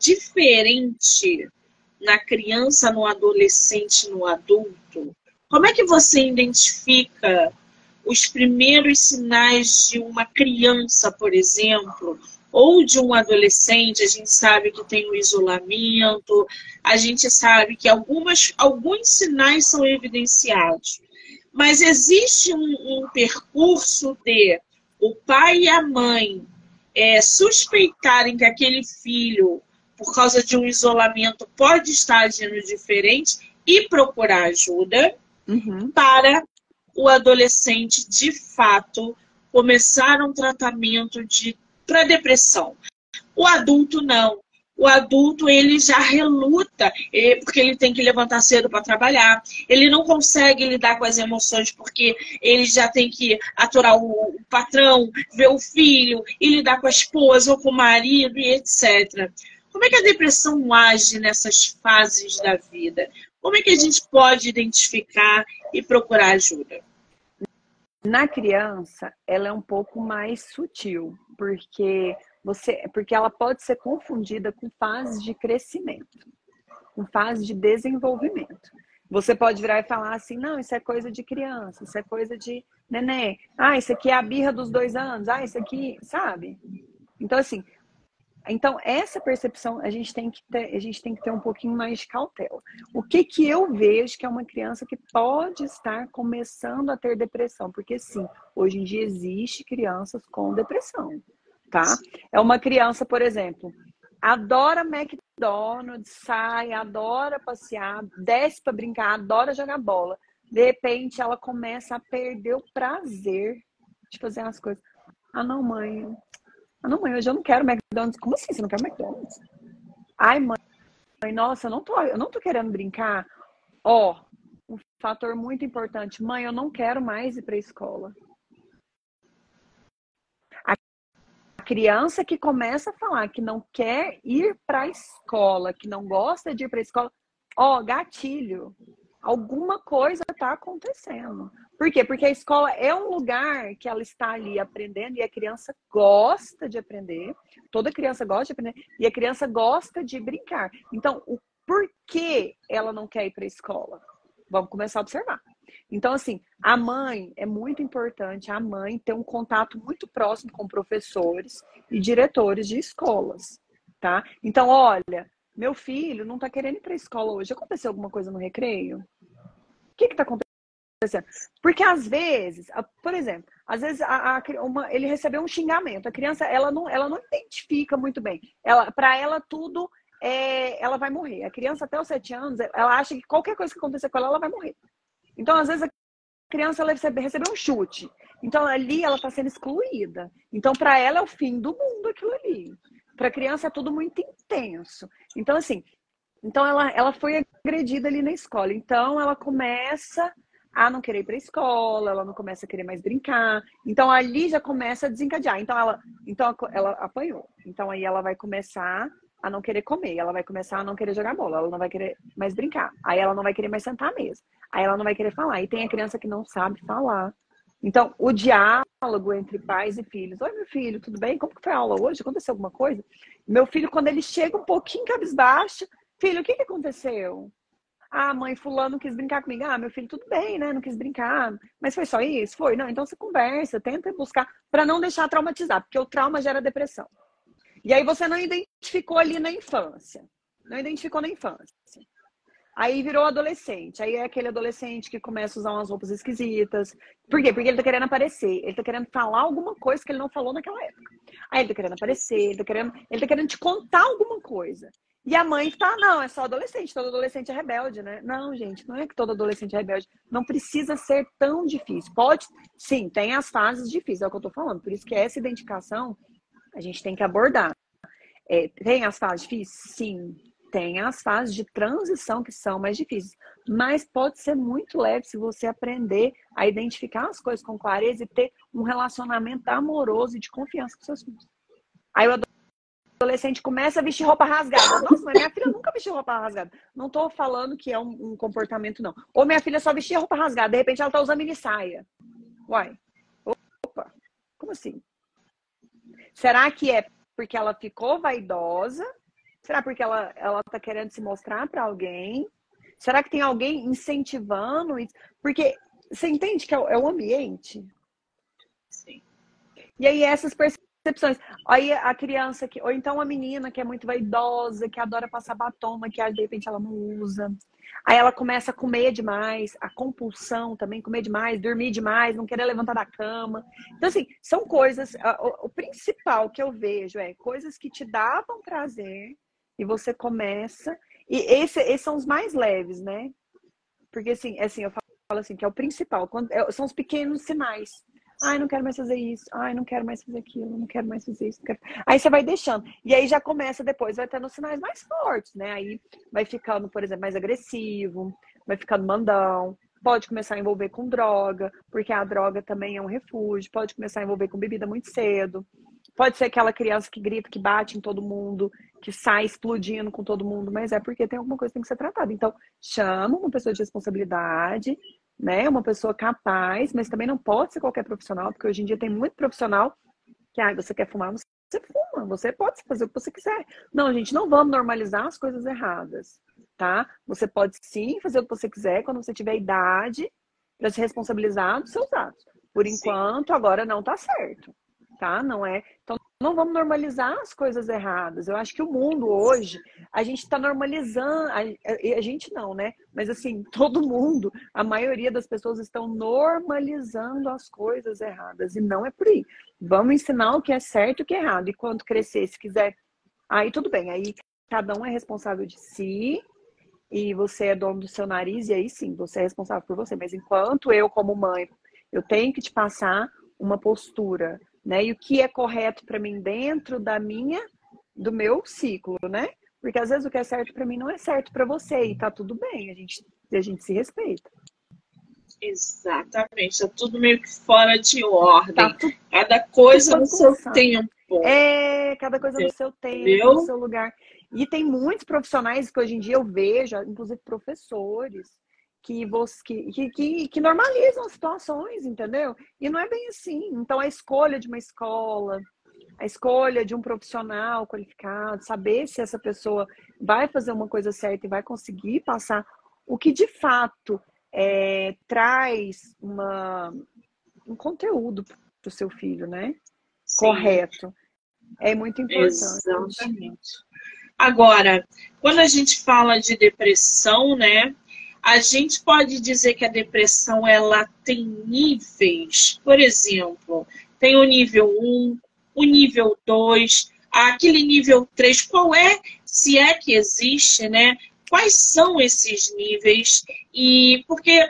diferente na criança, no adolescente, no adulto? Como é que você identifica os primeiros sinais de uma criança, por exemplo, ou de um adolescente? A gente sabe que tem o isolamento, a gente sabe que algumas, alguns sinais são evidenciados. Mas existe um, um percurso de o pai e a mãe é, suspeitarem que aquele filho, por causa de um isolamento, pode estar agindo diferente e procurar ajuda uhum. para o adolescente, de fato, começar um tratamento de para depressão. O adulto não o adulto ele já reluta, porque ele tem que levantar cedo para trabalhar. Ele não consegue lidar com as emoções porque ele já tem que aturar o patrão, ver o filho, e lidar com a esposa ou com o marido e etc. Como é que a depressão age nessas fases da vida? Como é que a gente pode identificar e procurar ajuda? Na criança, ela é um pouco mais sutil, porque você, porque ela pode ser confundida com fases de crescimento, com fase de desenvolvimento. Você pode virar e falar assim, não, isso é coisa de criança, isso é coisa de neném. Ah, isso aqui é a birra dos dois anos. Ah, isso aqui, sabe? Então, assim, então essa percepção a gente tem que ter, a gente tem que ter um pouquinho mais de cautela. O que que eu vejo que é uma criança que pode estar começando a ter depressão? Porque sim, hoje em dia existe crianças com depressão tá? É uma criança, por exemplo, adora McDonald's, sai, adora passear, desce para brincar, adora jogar bola. De repente, ela começa a perder o prazer de fazer as coisas. Ah, não, mãe. Ah, não, mãe, hoje eu não quero McDonald's. Como assim? Você não quer McDonald's? Ai, mãe, nossa, eu não tô, eu não tô querendo brincar. Ó, um fator muito importante. Mãe, eu não quero mais ir para escola. Criança que começa a falar que não quer ir para a escola, que não gosta de ir para a escola, ó, gatilho. Alguma coisa está acontecendo. Por quê? Porque a escola é um lugar que ela está ali aprendendo e a criança gosta de aprender. Toda criança gosta de aprender e a criança gosta de brincar. Então, o porquê ela não quer ir para a escola? Vamos começar a observar. Então, assim, a mãe é muito importante, a mãe ter um contato muito próximo com professores e diretores de escolas, tá? Então, olha, meu filho não tá querendo ir para a escola hoje. Aconteceu alguma coisa no recreio? O que que tá acontecendo? Porque às vezes, por exemplo, às vezes a, a, uma, ele recebeu um xingamento. A criança, ela não, ela não identifica muito bem. Ela, para ela tudo é, ela vai morrer. A criança até os sete anos, ela acha que qualquer coisa que acontecer com ela, ela vai morrer. Então, às vezes, a criança ela recebe, recebeu um chute. Então, ali ela está sendo excluída. Então, para ela é o fim do mundo aquilo ali. Para a criança é tudo muito intenso. Então, assim, então ela, ela foi agredida ali na escola. Então, ela começa a não querer ir para a escola, ela não começa a querer mais brincar. Então, ali já começa a desencadear. Então, ela, então, ela apanhou. Então, aí ela vai começar a não querer comer, ela vai começar a não querer jogar bola, ela não vai querer mais brincar, aí ela não vai querer mais sentar à mesa, aí ela não vai querer falar. E tem a criança que não sabe falar, Então, o diálogo entre pais e filhos. Oi, meu filho, tudo bem? Como que foi a aula hoje? Aconteceu alguma coisa? Meu filho, quando ele chega um pouquinho cabisbaixo, filho, o que, que aconteceu? Ah, mãe, fulano quis brincar comigo. Ah, meu filho, tudo bem, né? Não quis brincar. Mas foi só isso? Foi. Não, então você conversa, tenta buscar para não deixar traumatizar, porque o trauma gera depressão. E aí você não identificou ali na infância. Não identificou na infância. Aí virou adolescente. Aí é aquele adolescente que começa a usar umas roupas esquisitas. Por quê? Porque ele tá querendo aparecer. Ele tá querendo falar alguma coisa que ele não falou naquela época. Aí ele tá querendo aparecer, ele tá querendo, ele tá querendo te contar alguma coisa. E a mãe tá, não, é só adolescente, todo adolescente é rebelde, né? Não, gente, não é que todo adolescente é rebelde. Não precisa ser tão difícil. Pode, sim, tem as fases difíceis, é o que eu tô falando. Por isso que essa identificação a gente tem que abordar. É, tem as fases difíceis? Sim tem as fases de transição que são mais difíceis, mas pode ser muito leve se você aprender a identificar as coisas com clareza e ter um relacionamento amoroso e de confiança com seus filhos. Aí o adolescente começa a vestir roupa rasgada. Nossa, mas minha filha nunca vestiu roupa rasgada. Não estou falando que é um, um, comportamento, não. Ou minha filha só vestia roupa rasgada, de repente ela está usando mini saia. Uai, opa, como assim? Será que é porque ela ficou vaidosa Será porque ela ela está querendo se mostrar para alguém? Será que tem alguém incentivando isso? Porque você entende que é o, é o ambiente? Sim. E aí essas percepções. Aí a criança que, ou então a menina que é muito vaidosa, que adora passar batom, maquiagem, de repente ela não usa. Aí ela começa a comer demais, a compulsão também, comer demais, dormir demais, não querer levantar da cama. Então, assim, são coisas. O, o principal que eu vejo é coisas que te davam prazer, e você começa. E esse, esses são os mais leves, né? Porque assim, assim, eu falo assim, que é o principal, quando, é, são os pequenos sinais. Ai, não quero mais fazer isso. Ai, não quero mais fazer aquilo. Não quero mais fazer isso. Aí você vai deixando. E aí já começa depois, vai tendo sinais mais fortes, né? Aí vai ficando, por exemplo, mais agressivo, vai ficando mandão. Pode começar a envolver com droga, porque a droga também é um refúgio. Pode começar a envolver com bebida muito cedo. Pode ser aquela criança que grita, que bate em todo mundo, que sai explodindo com todo mundo, mas é porque tem alguma coisa que tem que ser tratada. Então, chama uma pessoa de responsabilidade, né? Uma pessoa capaz, mas também não pode ser qualquer profissional, porque hoje em dia tem muito profissional que, ah, você quer fumar, você fuma, você pode fazer o que você quiser. Não, gente, não vamos normalizar as coisas erradas, tá? Você pode sim fazer o que você quiser quando você tiver idade para se responsabilizar dos seus atos. Por enquanto, sim. agora não tá certo tá? Não é. Então, não vamos normalizar as coisas erradas. Eu acho que o mundo hoje, a gente está normalizando, a, a, gente não, né? Mas assim, todo mundo, a maioria das pessoas estão normalizando as coisas erradas. E não é por aí. Vamos ensinar o que é certo e o que é errado. E quando crescer, se quiser, aí tudo bem. Aí cada um é responsável de si. E você é dono do seu nariz, e aí sim, você é responsável por você. Mas enquanto eu, como mãe, eu tenho que te passar uma postura né? E o que é correto para mim dentro da minha, do meu ciclo, né? Porque às vezes o que é certo para mim não é certo para você e tá tudo bem, a gente, a gente se respeita. Exatamente, tá tudo meio que fora de ordem. Tá tudo, cada coisa no seu tempo. É, cada coisa no seu tempo, no seu lugar. E tem muitos profissionais que hoje em dia eu vejo, inclusive professores, que, você, que, que, que normalizam as situações, entendeu? E não é bem assim. Então, a escolha de uma escola, a escolha de um profissional qualificado, saber se essa pessoa vai fazer uma coisa certa e vai conseguir passar o que de fato é, traz uma, um conteúdo para o seu filho, né? Sim. Correto. É muito importante. Exatamente. Agora, quando a gente fala de depressão, né? A gente pode dizer que a depressão ela tem níveis. Por exemplo, tem o nível 1, o nível 2, aquele nível 3, qual é, se é que existe, né? Quais são esses níveis? E porque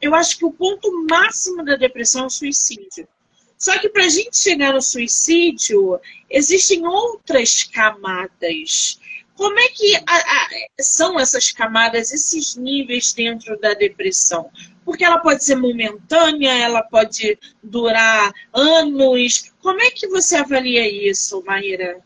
eu acho que o ponto máximo da depressão é o suicídio. Só que para a gente chegar no suicídio, existem outras camadas. Como é que a, a, são essas camadas, esses níveis dentro da depressão? Porque ela pode ser momentânea, ela pode durar anos. Como é que você avalia isso, Maíra?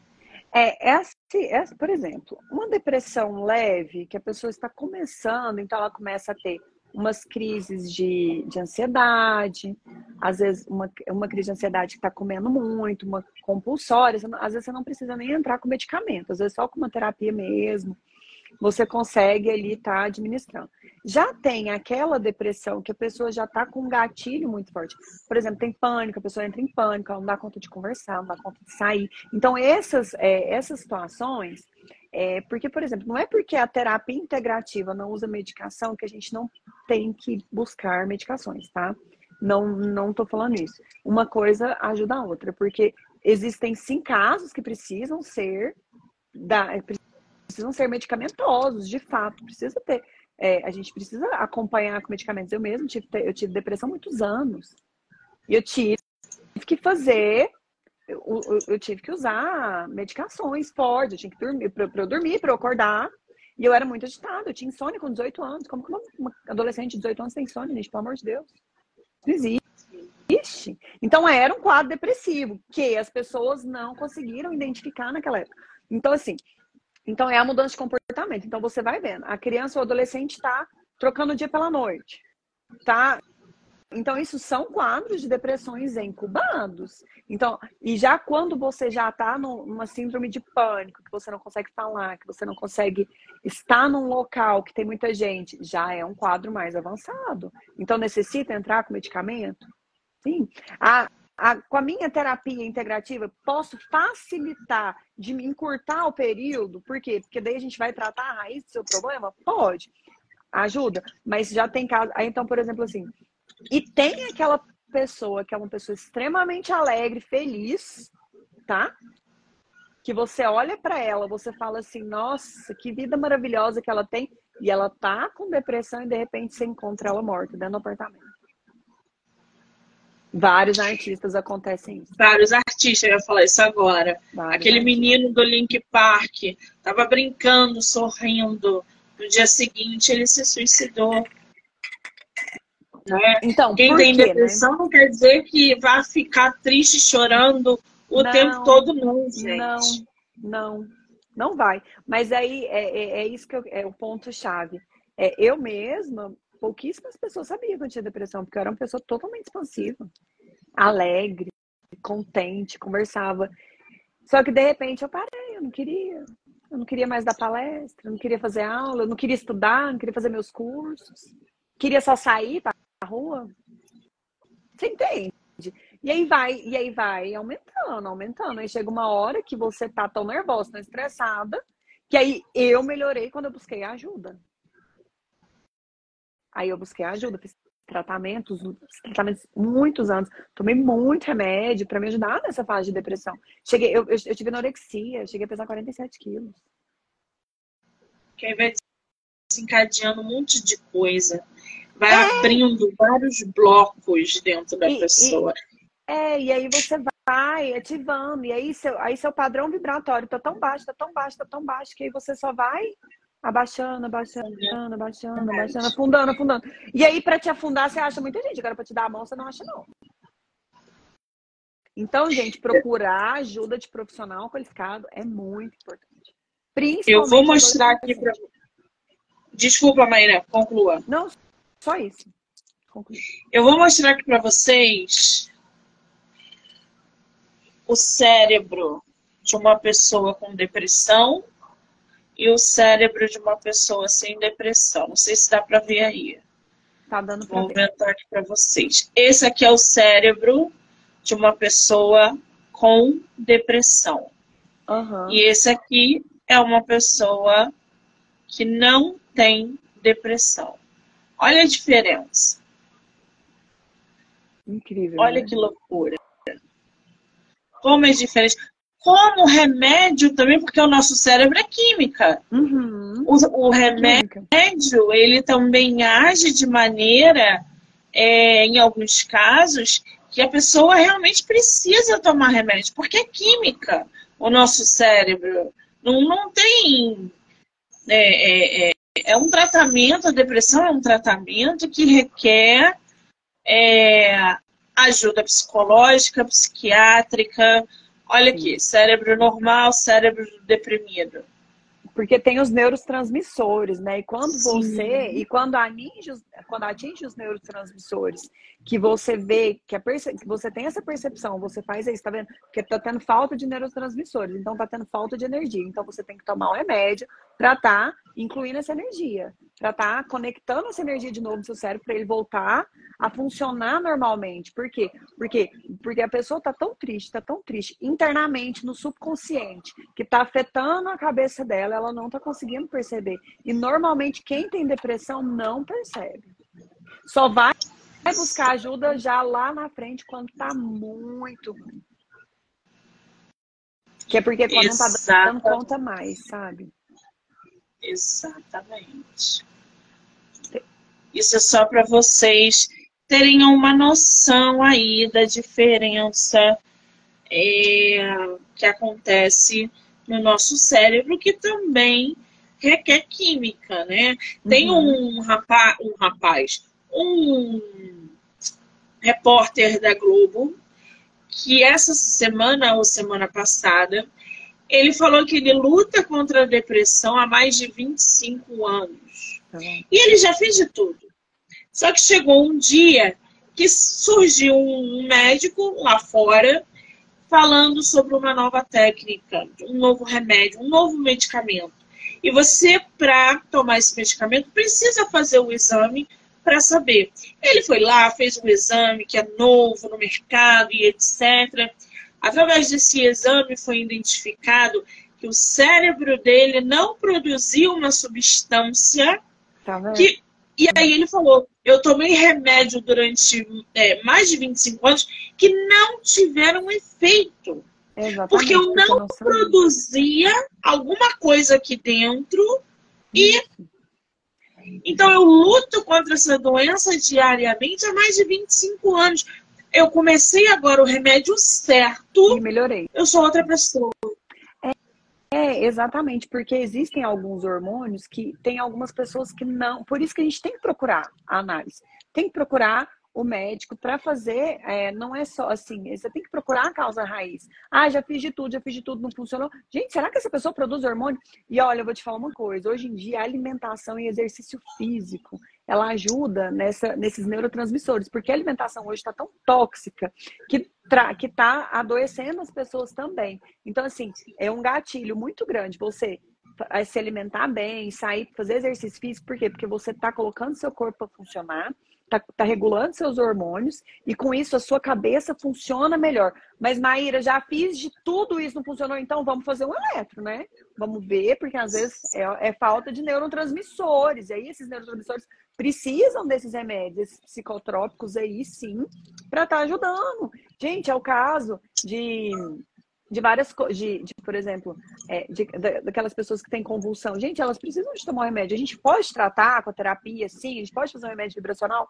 É, é, assim, é, por exemplo, uma depressão leve, que a pessoa está começando, então ela começa a ter umas crises de, de ansiedade, às vezes uma, uma crise de ansiedade que está comendo muito, uma compulsória, às vezes você não precisa nem entrar com medicamento, às vezes só com uma terapia mesmo, você consegue ali estar tá administrando. Já tem aquela depressão que a pessoa já está com um gatilho muito forte. Por exemplo, tem pânico, a pessoa entra em pânico, ela não dá conta de conversar, não dá conta de sair. Então, essas, é, essas situações, é, porque, por exemplo, não é porque a terapia integrativa não usa medicação que a gente não tem que buscar medicações, tá? Não, não tô falando isso. Uma coisa ajuda a outra, porque existem sim casos que precisam ser da, precisam ser medicamentosos, de fato, precisa ter. É, a gente precisa acompanhar com medicamentos. Eu mesmo tive, eu tive depressão muitos anos. E eu tive que fazer, eu, eu, eu tive que usar medicações fortes, eu tinha que dormir, para eu dormir, para eu acordar. E eu era muito agitada, eu tinha insônia com 18 anos. Como que uma, uma adolescente de 18 anos tem insônia, gente? Pelo amor de Deus. Não existe. Então era um quadro depressivo que as pessoas não conseguiram identificar naquela época. Então, assim, então é a mudança de comportamento. Então você vai vendo, a criança ou adolescente está trocando o dia pela noite, tá? Então isso são quadros de depressões incubados. Então, e já quando você já está numa síndrome de pânico, que você não consegue falar, que você não consegue estar num local que tem muita gente, já é um quadro mais avançado. Então necessita entrar com medicamento? Sim. A, a, com a minha terapia integrativa, posso facilitar de me encurtar o período, por quê? Porque daí a gente vai tratar a raiz do seu problema? Pode, ajuda, mas já tem caso. Aí, então, por exemplo, assim, e tem aquela pessoa que é uma pessoa extremamente alegre, feliz, tá? Que você olha para ela, você fala assim, nossa, que vida maravilhosa que ela tem, e ela tá com depressão e de repente você encontra ela morta dentro do apartamento. Vários artistas acontecem isso. Vários artistas, eu ia falar isso agora. Vários Aquele artistas. menino do Link Park tava brincando, sorrindo. No dia seguinte ele se suicidou. Né? Então, Quem tem quê, né? depressão né? não quer dizer que vai ficar triste, chorando o não, tempo todo, não, gente. Não, não, não vai. Mas aí é, é, é isso que eu, é o ponto-chave. É, eu mesma pouquíssimas pessoas sabiam que eu tinha depressão, porque eu era uma pessoa totalmente expansiva, alegre, contente, conversava. Só que de repente eu parei, eu não queria. Eu não queria mais dar palestra, eu não queria fazer aula, eu não queria estudar, não queria fazer meus cursos. Queria só sair para rua. Você entende? E aí vai, e aí vai aumentando, aumentando. Aí chega uma hora que você tá tão nervosa, tão estressada, que aí eu melhorei quando eu busquei ajuda. Aí eu busquei ajuda, fiz tratamentos, tratamentos muitos anos, tomei muito remédio para me ajudar nessa fase de depressão. Cheguei, eu, eu, eu tive anorexia, cheguei a pesar 47 quilos. Que aí vai desencadeando um monte de coisa, vai é. abrindo vários blocos dentro da e, pessoa. E, é, e aí você vai ativando, e aí seu, aí seu padrão vibratório tá tão baixo, tá tão baixo, tá tão baixo, que aí você só vai abaixando, abaixando, abaixando, abaixando, afundando, afundando. E aí, para te afundar, você acha muita gente. Agora, para te dar a mão, você não acha, não. Então, gente, procurar ajuda de profissional qualificado é muito importante. Principalmente Eu vou mostrar aqui para. Desculpa, Maíra, conclua. Não, só isso. Eu vou mostrar aqui para vocês o cérebro de uma pessoa com depressão e o cérebro de uma pessoa sem depressão. Não sei se dá para ver aí. Tá dando pra Vou aumentar aqui para vocês. Esse aqui é o cérebro de uma pessoa com depressão. Uhum. E esse aqui é uma pessoa que não tem depressão. Olha a diferença. Incrível. Olha né? que loucura. Como é diferente como remédio também, porque o nosso cérebro é química. Uhum. O, o, remédio, ele também age de maneira, é, em alguns casos, que a pessoa realmente precisa tomar remédio, porque é química o nosso cérebro. Não, não tem. É, é, é, um tratamento, a depressão é um tratamento que requer é, ajuda psicológica, psiquiátrica, Olha aqui, cérebro normal, cérebro deprimido. Porque tem os neurotransmissores, né? E quando Sim. você, e quando atinge, os, quando atinge os neurotransmissores, que você vê, que, a perce, que você tem essa percepção, você faz isso, tá vendo? Porque tá tendo falta de neurotransmissores, então tá tendo falta de energia. Então você tem que tomar um remédio para tá incluindo essa energia, para tá conectando essa energia de novo no seu cérebro para ele voltar a funcionar normalmente. Por quê? Porque, porque a pessoa tá tão triste, tá tão triste internamente no subconsciente, que tá afetando a cabeça dela, ela não tá conseguindo perceber. E normalmente quem tem depressão não percebe. Só vai buscar ajuda já lá na frente quando tá muito ruim. Que é porque quando Exato. não tá dando conta mais, sabe? Exatamente. Isso é só para vocês terem uma noção aí da diferença é, que acontece no nosso cérebro, que também requer química, né? Tem uhum. um, rapaz, um rapaz, um repórter da Globo, que essa semana ou semana passada, ele falou que ele luta contra a depressão há mais de 25 anos. Uhum. E ele já fez de tudo. Só que chegou um dia que surgiu um médico lá fora falando sobre uma nova técnica, um novo remédio, um novo medicamento. E você, para tomar esse medicamento, precisa fazer o exame para saber. Ele foi lá, fez um exame que é novo no mercado e etc. Através desse exame foi identificado que o cérebro dele não produziu uma substância tá que. E aí ele falou: eu tomei remédio durante é, mais de 25 anos que não tiveram efeito. Exatamente, porque eu não, não produzia alguma coisa aqui dentro e então eu luto contra essa doença diariamente há mais de 25 anos. Eu comecei agora o remédio certo. E melhorei. Eu sou outra pessoa. É, exatamente, porque existem alguns hormônios que tem algumas pessoas que não. Por isso que a gente tem que procurar a análise. Tem que procurar o médico para fazer, é, não é só assim, você tem que procurar a causa raiz. Ah, já fiz de tudo, já fiz de tudo, não funcionou. Gente, será que essa pessoa produz hormônio? E olha, eu vou te falar uma coisa, hoje em dia alimentação e exercício físico, ela ajuda nessa, nesses neurotransmissores, porque a alimentação hoje está tão tóxica que está adoecendo as pessoas também. Então, assim, é um gatilho muito grande você se alimentar bem, sair, fazer exercício físico, por quê? Porque você está colocando seu corpo para funcionar, está tá regulando seus hormônios e com isso a sua cabeça funciona melhor. Mas, Maíra, já fiz de tudo isso, não funcionou, então vamos fazer um eletro, né? Vamos ver, porque às vezes é, é falta de neurotransmissores, e aí esses neurotransmissores precisam desses remédios, psicotrópicos aí, sim, para estar tá ajudando. Gente, é o caso de de várias coisas, de, de, por exemplo, é, de, daquelas pessoas que têm convulsão. Gente, elas precisam de tomar remédio. A gente pode tratar com a terapia, sim, a gente pode fazer um remédio vibracional?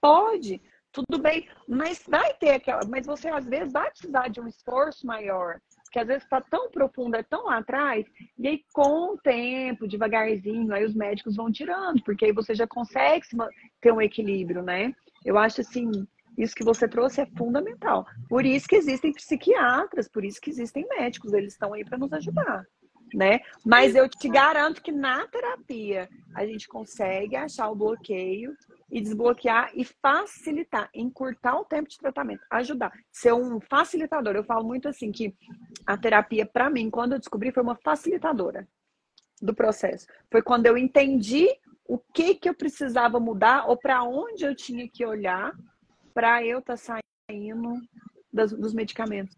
Pode, tudo bem, mas vai ter aquela. Mas você às vezes vai precisar de um esforço maior, que às vezes está tão profundo, é tão lá atrás, e aí com o tempo, devagarzinho, aí os médicos vão tirando, porque aí você já consegue ter um equilíbrio, né? Eu acho assim, isso que você trouxe é fundamental. Por isso que existem psiquiatras, por isso que existem médicos, eles estão aí para nos ajudar, né? Mas eu te garanto que na terapia a gente consegue achar o bloqueio e desbloquear e facilitar, encurtar o tempo de tratamento, ajudar, ser um facilitador. Eu falo muito assim que a terapia para mim, quando eu descobri, foi uma facilitadora do processo. Foi quando eu entendi o que que eu precisava mudar ou para onde eu tinha que olhar para eu estar tá saindo das, dos medicamentos.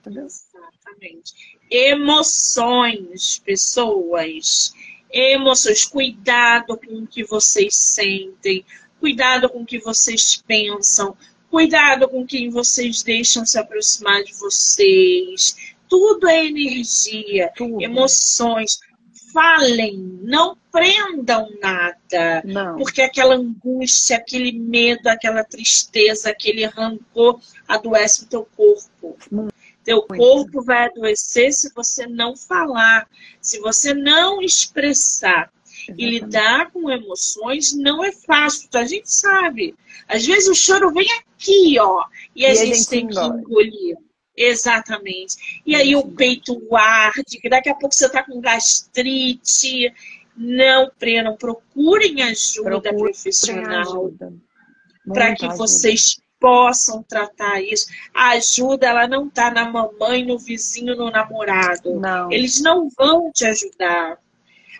Entendeu? Exatamente. Emoções, pessoas. Emoções. Cuidado com o que vocês sentem. Cuidado com o que vocês pensam. Cuidado com quem vocês deixam se aproximar de vocês. Tudo é energia, Tudo. emoções falem, não prendam nada. Não. Porque aquela angústia, aquele medo, aquela tristeza, aquele rancor adoece o teu corpo. Teu corpo vai adoecer se você não falar, se você não expressar. Exatamente. E lidar com emoções não é fácil, a gente sabe. Às vezes o choro vem aqui, ó, e a, e gente, a gente tem que engolir. Exatamente. E aí o peito arde, daqui a pouco você está com gastrite. Não, não procurem ajuda profissional para que vocês possam tratar isso. A ajuda, ela não está na mamãe, no vizinho, no namorado. Não. Eles não vão te ajudar.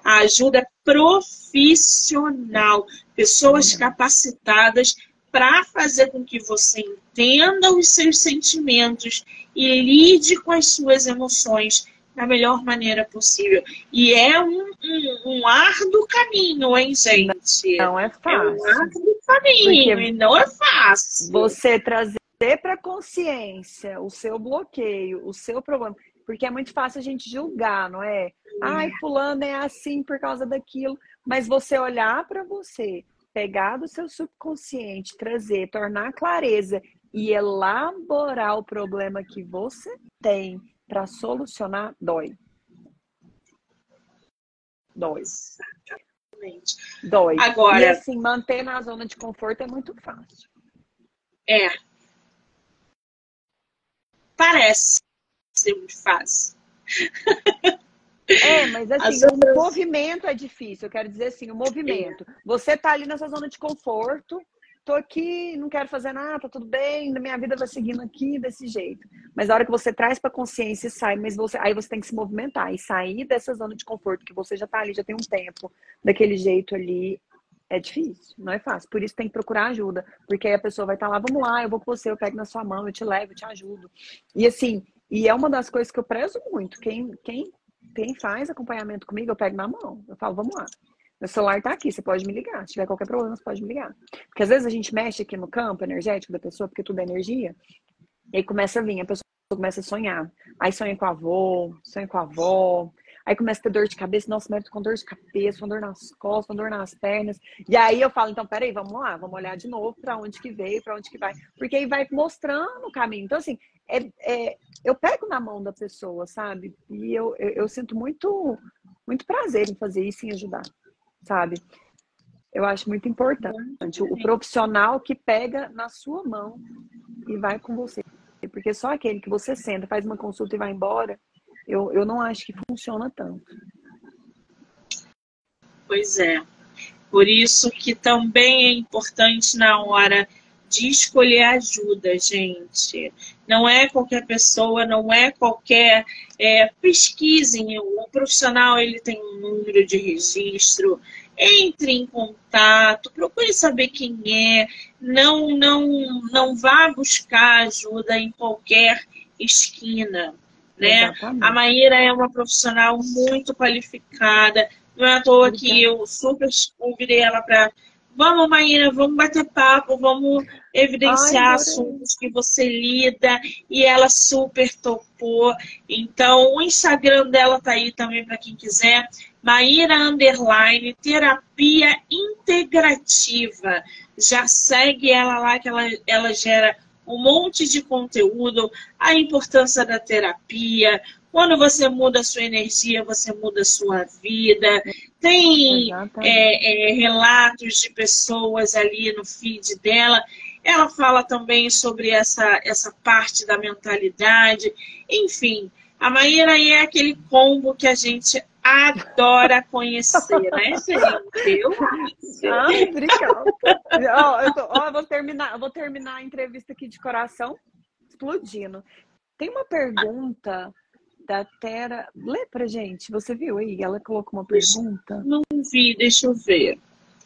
A ajuda é profissional. Pessoas capacitadas para fazer com que você entenda os seus sentimentos e lide com as suas emoções da melhor maneira possível. E é um, um, um árduo caminho, hein, gente? Não é fácil. É um árduo caminho Porque e não é fácil. Você trazer para consciência o seu bloqueio, o seu problema. Porque é muito fácil a gente julgar, não é? Ai, fulano é assim por causa daquilo. Mas você olhar para você, pegar do seu subconsciente, trazer, tornar clareza e elaborar o problema que você tem para solucionar, dói. Dói. Exatamente. Dói. Agora, e assim, manter na zona de conforto é muito fácil. É. Parece ser muito fácil. É, mas assim, o movimento é difícil. Eu quero dizer assim, o movimento. Você tá ali nessa zona de conforto, tô aqui, não quero fazer nada, tá tudo bem, minha vida vai seguindo aqui desse jeito. Mas a hora que você traz para consciência e sai, mas você, aí você tem que se movimentar e sair dessa zona de conforto que você já tá ali, já tem um tempo, daquele jeito ali, é difícil, não é fácil. Por isso tem que procurar ajuda, porque aí a pessoa vai estar tá lá, vamos lá, eu vou com você, eu pego na sua mão, eu te levo, eu te ajudo. E assim, e é uma das coisas que eu prezo muito. Quem, quem quem faz acompanhamento comigo, eu pego na mão. Eu falo, vamos lá. Meu celular tá aqui, você pode me ligar. Se tiver qualquer problema, você pode me ligar. Porque às vezes a gente mexe aqui no campo energético da pessoa, porque tudo é energia, e aí começa a vir, a pessoa começa a sonhar. Aí sonha com a avô, sonha com a avó, aí começa a ter dor de cabeça, nossa, mas com dor de cabeça, com dor nas costas, com dor nas pernas. E aí eu falo, então, peraí, vamos lá, vamos olhar de novo para onde que veio, para onde que vai. Porque aí vai mostrando o caminho. Então, assim, é, é, eu pego na mão da pessoa, sabe? E eu, eu, eu, sinto muito, muito prazer em fazer isso, em ajudar, sabe? Eu acho muito importante o profissional que pega na sua mão e vai com você. Porque só aquele que você senta, faz uma consulta e vai embora, eu, eu não acho que funciona tanto. Pois é. Por isso que também é importante na hora de escolher ajuda, gente. Não é qualquer pessoa, não é qualquer. É, pesquisem, o profissional ele tem um número de registro, entre em contato, procure saber quem é, não, não, não vá buscar ajuda em qualquer esquina. Né? A Maíra é uma profissional muito qualificada, não é à toa que eu super convidei ela para Vamos, Maíra, vamos bater papo, vamos evidenciar Ai, assuntos que você lida e ela super topou. Então, o Instagram dela tá aí também para quem quiser. Maíra Underline Terapia Integrativa. Já segue ela lá que ela, ela gera um monte de conteúdo, a importância da terapia. Quando você muda a sua energia, você muda a sua vida. Tem é, é, relatos de pessoas ali no feed dela. Ela fala também sobre essa, essa parte da mentalidade. Enfim, a Maíra é aquele combo que a gente adora conhecer, né, gente? Eu ah, obrigada. ó, eu, tô, ó, eu vou terminar, eu vou terminar a entrevista aqui de coração explodindo. Tem uma pergunta da Tera. Lê pra gente. Você viu aí? Ela colocou uma pergunta. Não vi, deixa eu ver.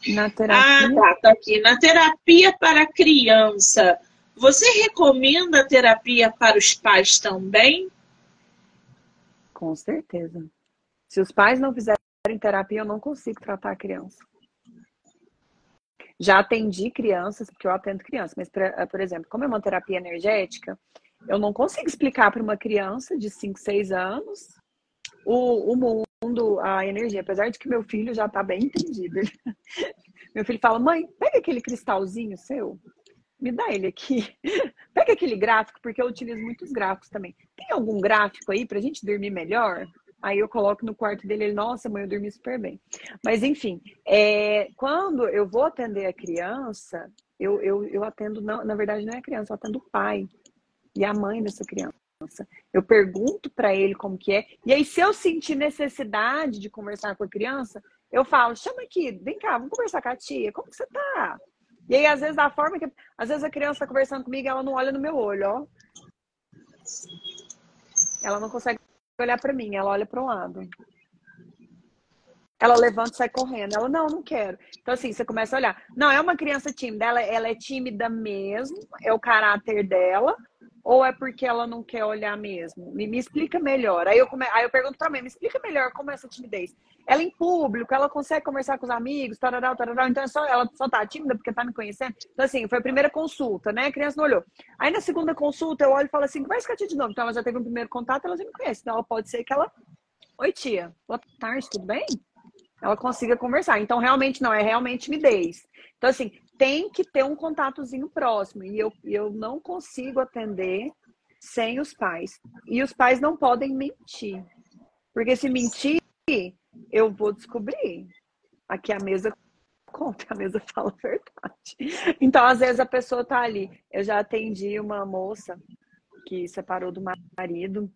Na terapia. Ah, tá, tá aqui. Na terapia para criança. Você recomenda a terapia para os pais também? Com certeza. Se os pais não fizerem terapia, eu não consigo tratar a criança. Já atendi crianças, porque eu atendo crianças, mas, por exemplo, como é uma terapia energética, eu não consigo explicar para uma criança de 5, 6 anos o, o mundo, a energia, apesar de que meu filho já está bem entendido. meu filho fala: mãe, pega aquele cristalzinho seu, me dá ele aqui. Pega aquele gráfico, porque eu utilizo muitos gráficos também. Tem algum gráfico aí para a gente dormir melhor? Aí eu coloco no quarto dele, ele, nossa, mãe, eu dormi super bem. Mas enfim, é, quando eu vou atender a criança, eu, eu, eu atendo, não, na verdade não é a criança, eu atendo o pai e a mãe dessa criança. Eu pergunto para ele como que é. E aí, se eu sentir necessidade de conversar com a criança, eu falo, chama aqui, vem cá, vamos conversar com a tia, como que você tá? E aí, às vezes, da forma que. Às vezes a criança tá conversando comigo ela não olha no meu olho, ó. Ela não consegue olhar para mim, ela olha para um lado. Ela levanta e sai correndo. Ela, não, não quero. Então, assim, você começa a olhar. Não, é uma criança tímida. Ela, ela é tímida mesmo, é o caráter dela, ou é porque ela não quer olhar mesmo? Me, me explica melhor. Aí eu, come... Aí eu pergunto mim, me explica melhor como é essa timidez. Ela em público, ela consegue conversar com os amigos, tarará, tarará, então é só, ela só tá tímida porque tá me conhecendo. Então, assim, foi a primeira consulta, né? A criança não olhou. Aí na segunda consulta eu olho e falo assim, conversa com a tia de novo. Então ela já teve um primeiro contato, ela já me conhece. Então ela pode ser que ela. Oi, tia. Boa tarde, tudo bem? ela consiga conversar. Então, realmente não, é realmente timidez. Então, assim, tem que ter um contatozinho próximo. E eu, eu não consigo atender sem os pais. E os pais não podem mentir. Porque se mentir, eu vou descobrir. Aqui a mesa conta, a mesa fala a verdade. Então, às vezes, a pessoa tá ali. Eu já atendi uma moça que separou do marido,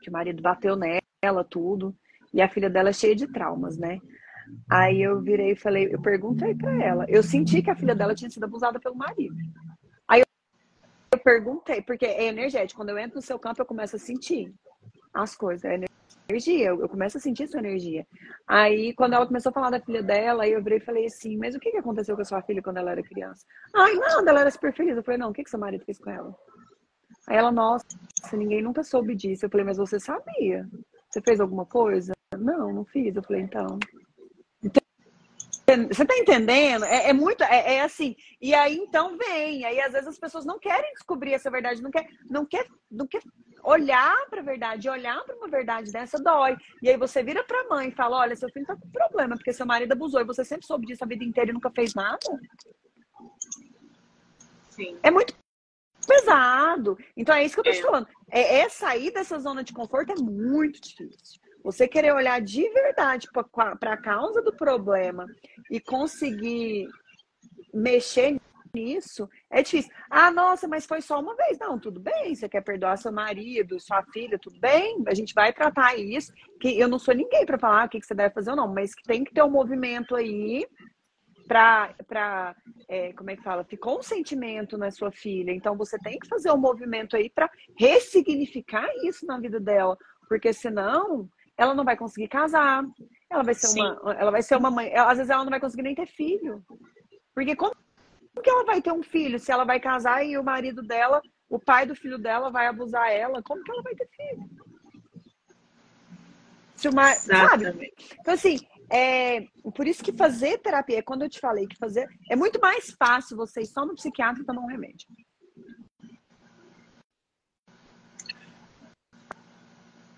que o marido bateu nela, tudo. E a filha dela é cheia de traumas, né? Aí eu virei e falei, eu perguntei para ela. Eu senti que a filha dela tinha sido abusada pelo marido. Aí eu, perguntei, porque é energético. Quando eu entro no seu campo, eu começo a sentir as coisas. É energia, eu, eu começo a sentir sua energia. Aí, quando ela começou a falar da filha dela, eu virei e falei assim, mas o que, que aconteceu com a sua filha quando ela era criança? Ai, nada, ela era super feliz. Eu falei, não, o que, que seu marido fez com ela? Aí ela, nossa, ninguém nunca soube disso. Eu falei, mas você sabia? Você fez alguma coisa? Não, não fiz. Eu falei, então, você tá entendendo? É, é muito, é, é, assim. E aí então vem. Aí às vezes as pessoas não querem descobrir essa verdade, não quer, não quer, não quer olhar para a verdade, olhar para uma verdade dessa dói. E aí você vira para a mãe e fala: "Olha, seu filho tá com problema porque seu marido abusou e você sempre soube disso a vida inteira e nunca fez nada". Sim. É muito pesado. Então é isso que eu tô te é. falando. É, é sair dessa zona de conforto é muito difícil. Você querer olhar de verdade para a causa do problema e conseguir mexer nisso é difícil. Ah, nossa, mas foi só uma vez. Não, tudo bem. Você quer perdoar seu marido, sua filha, tudo bem. A gente vai tratar isso. Que eu não sou ninguém para falar o que, você deve fazer ou não, mas que tem que ter um movimento aí para é, como é que fala? Ficou um sentimento na sua filha. Então você tem que fazer um movimento aí para ressignificar isso na vida dela, porque senão ela não vai conseguir casar, ela vai ser Sim. uma, ela vai ser uma mãe, às vezes ela não vai conseguir nem ter filho. Porque como que ela vai ter um filho se ela vai casar e o marido dela, o pai do filho dela vai abusar ela? Como que ela vai ter filho? Se uma, sabe? Então assim, é, por isso que fazer terapia, quando eu te falei que fazer, é muito mais fácil você ir só no psiquiatra e tomar um remédio.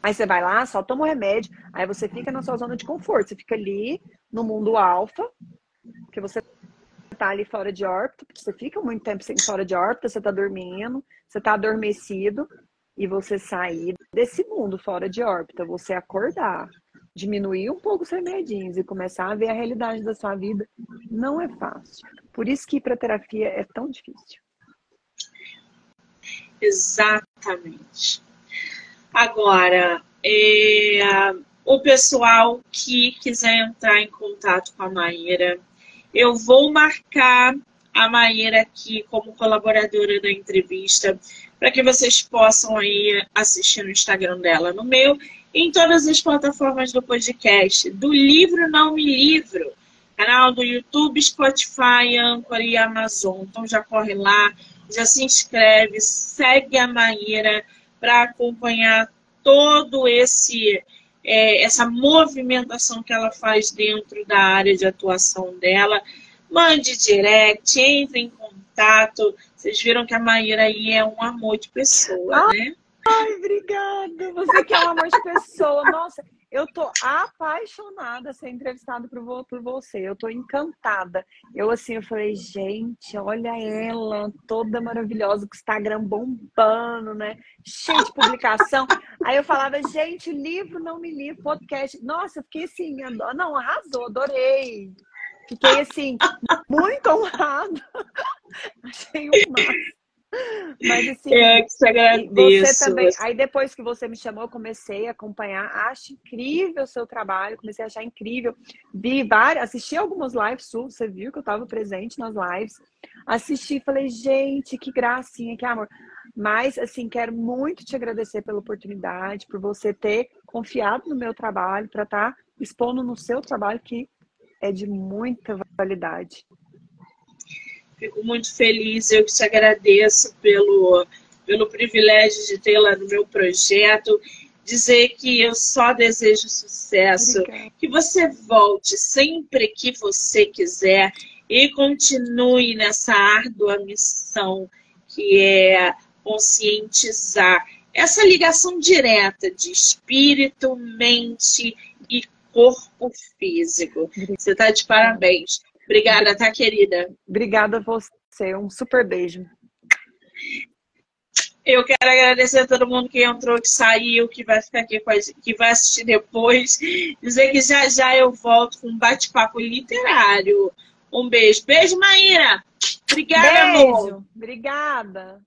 Aí você vai lá, só toma o remédio, aí você fica na sua zona de conforto. Você fica ali no mundo alfa, porque você tá ali fora de órbita, porque você fica muito tempo sem fora de órbita, você tá dormindo, você tá adormecido, e você sair desse mundo fora de órbita, você acordar, diminuir um pouco os remedinhos e começar a ver a realidade da sua vida, não é fácil. Por isso que ir para terapia é tão difícil. Exatamente. Agora, é, o pessoal que quiser entrar em contato com a Maíra, eu vou marcar a Maíra aqui como colaboradora da entrevista para que vocês possam aí assistir no Instagram dela, no meu em todas as plataformas do podcast, do livro Não Me Livro, canal do YouTube, Spotify, Anchor e Amazon. Então já corre lá, já se inscreve, segue a Maíra para acompanhar todo esse é, essa movimentação que ela faz dentro da área de atuação dela. Mande direct, entre em contato. Vocês viram que a Maíra aí é um amor de pessoa, né? Ai, obrigada. Você que é um amor de pessoa. Nossa, eu tô apaixonada ser entrevistada por, por você. Eu tô encantada. Eu, assim, eu falei, gente, olha ela, toda maravilhosa, com o Instagram bombando, né? Cheio de publicação. Aí eu falava, gente, livro não me livro, podcast. Nossa, fiquei assim, não, arrasou, adorei. Fiquei assim, muito honrada. Achei o máximo. Mas assim, eu que te agradeço. Você também. Aí depois que você me chamou, eu comecei a acompanhar. Acho incrível o seu trabalho, comecei a achar incrível. Vi várias, assisti algumas lives suas, você viu que eu estava presente nas lives. Assisti, falei, gente, que gracinha, que amor. Mas, assim, quero muito te agradecer pela oportunidade, por você ter confiado no meu trabalho, para estar tá expondo no seu trabalho, que é de muita validade. Fico muito feliz, eu que te agradeço pelo, pelo privilégio de tê-la no meu projeto. Dizer que eu só desejo sucesso, Obrigada. que você volte sempre que você quiser e continue nessa árdua missão que é conscientizar essa ligação direta de espírito, mente e corpo físico. Você está de parabéns. Obrigada, tá, querida? Obrigada a você. Um super beijo. Eu quero agradecer a todo mundo que entrou, que saiu, que vai ficar aqui com a gente, que vai assistir depois. Dizer que já já eu volto com um bate-papo literário. Um beijo. Beijo, Maíra. Obrigada, beijo. amor. Obrigada.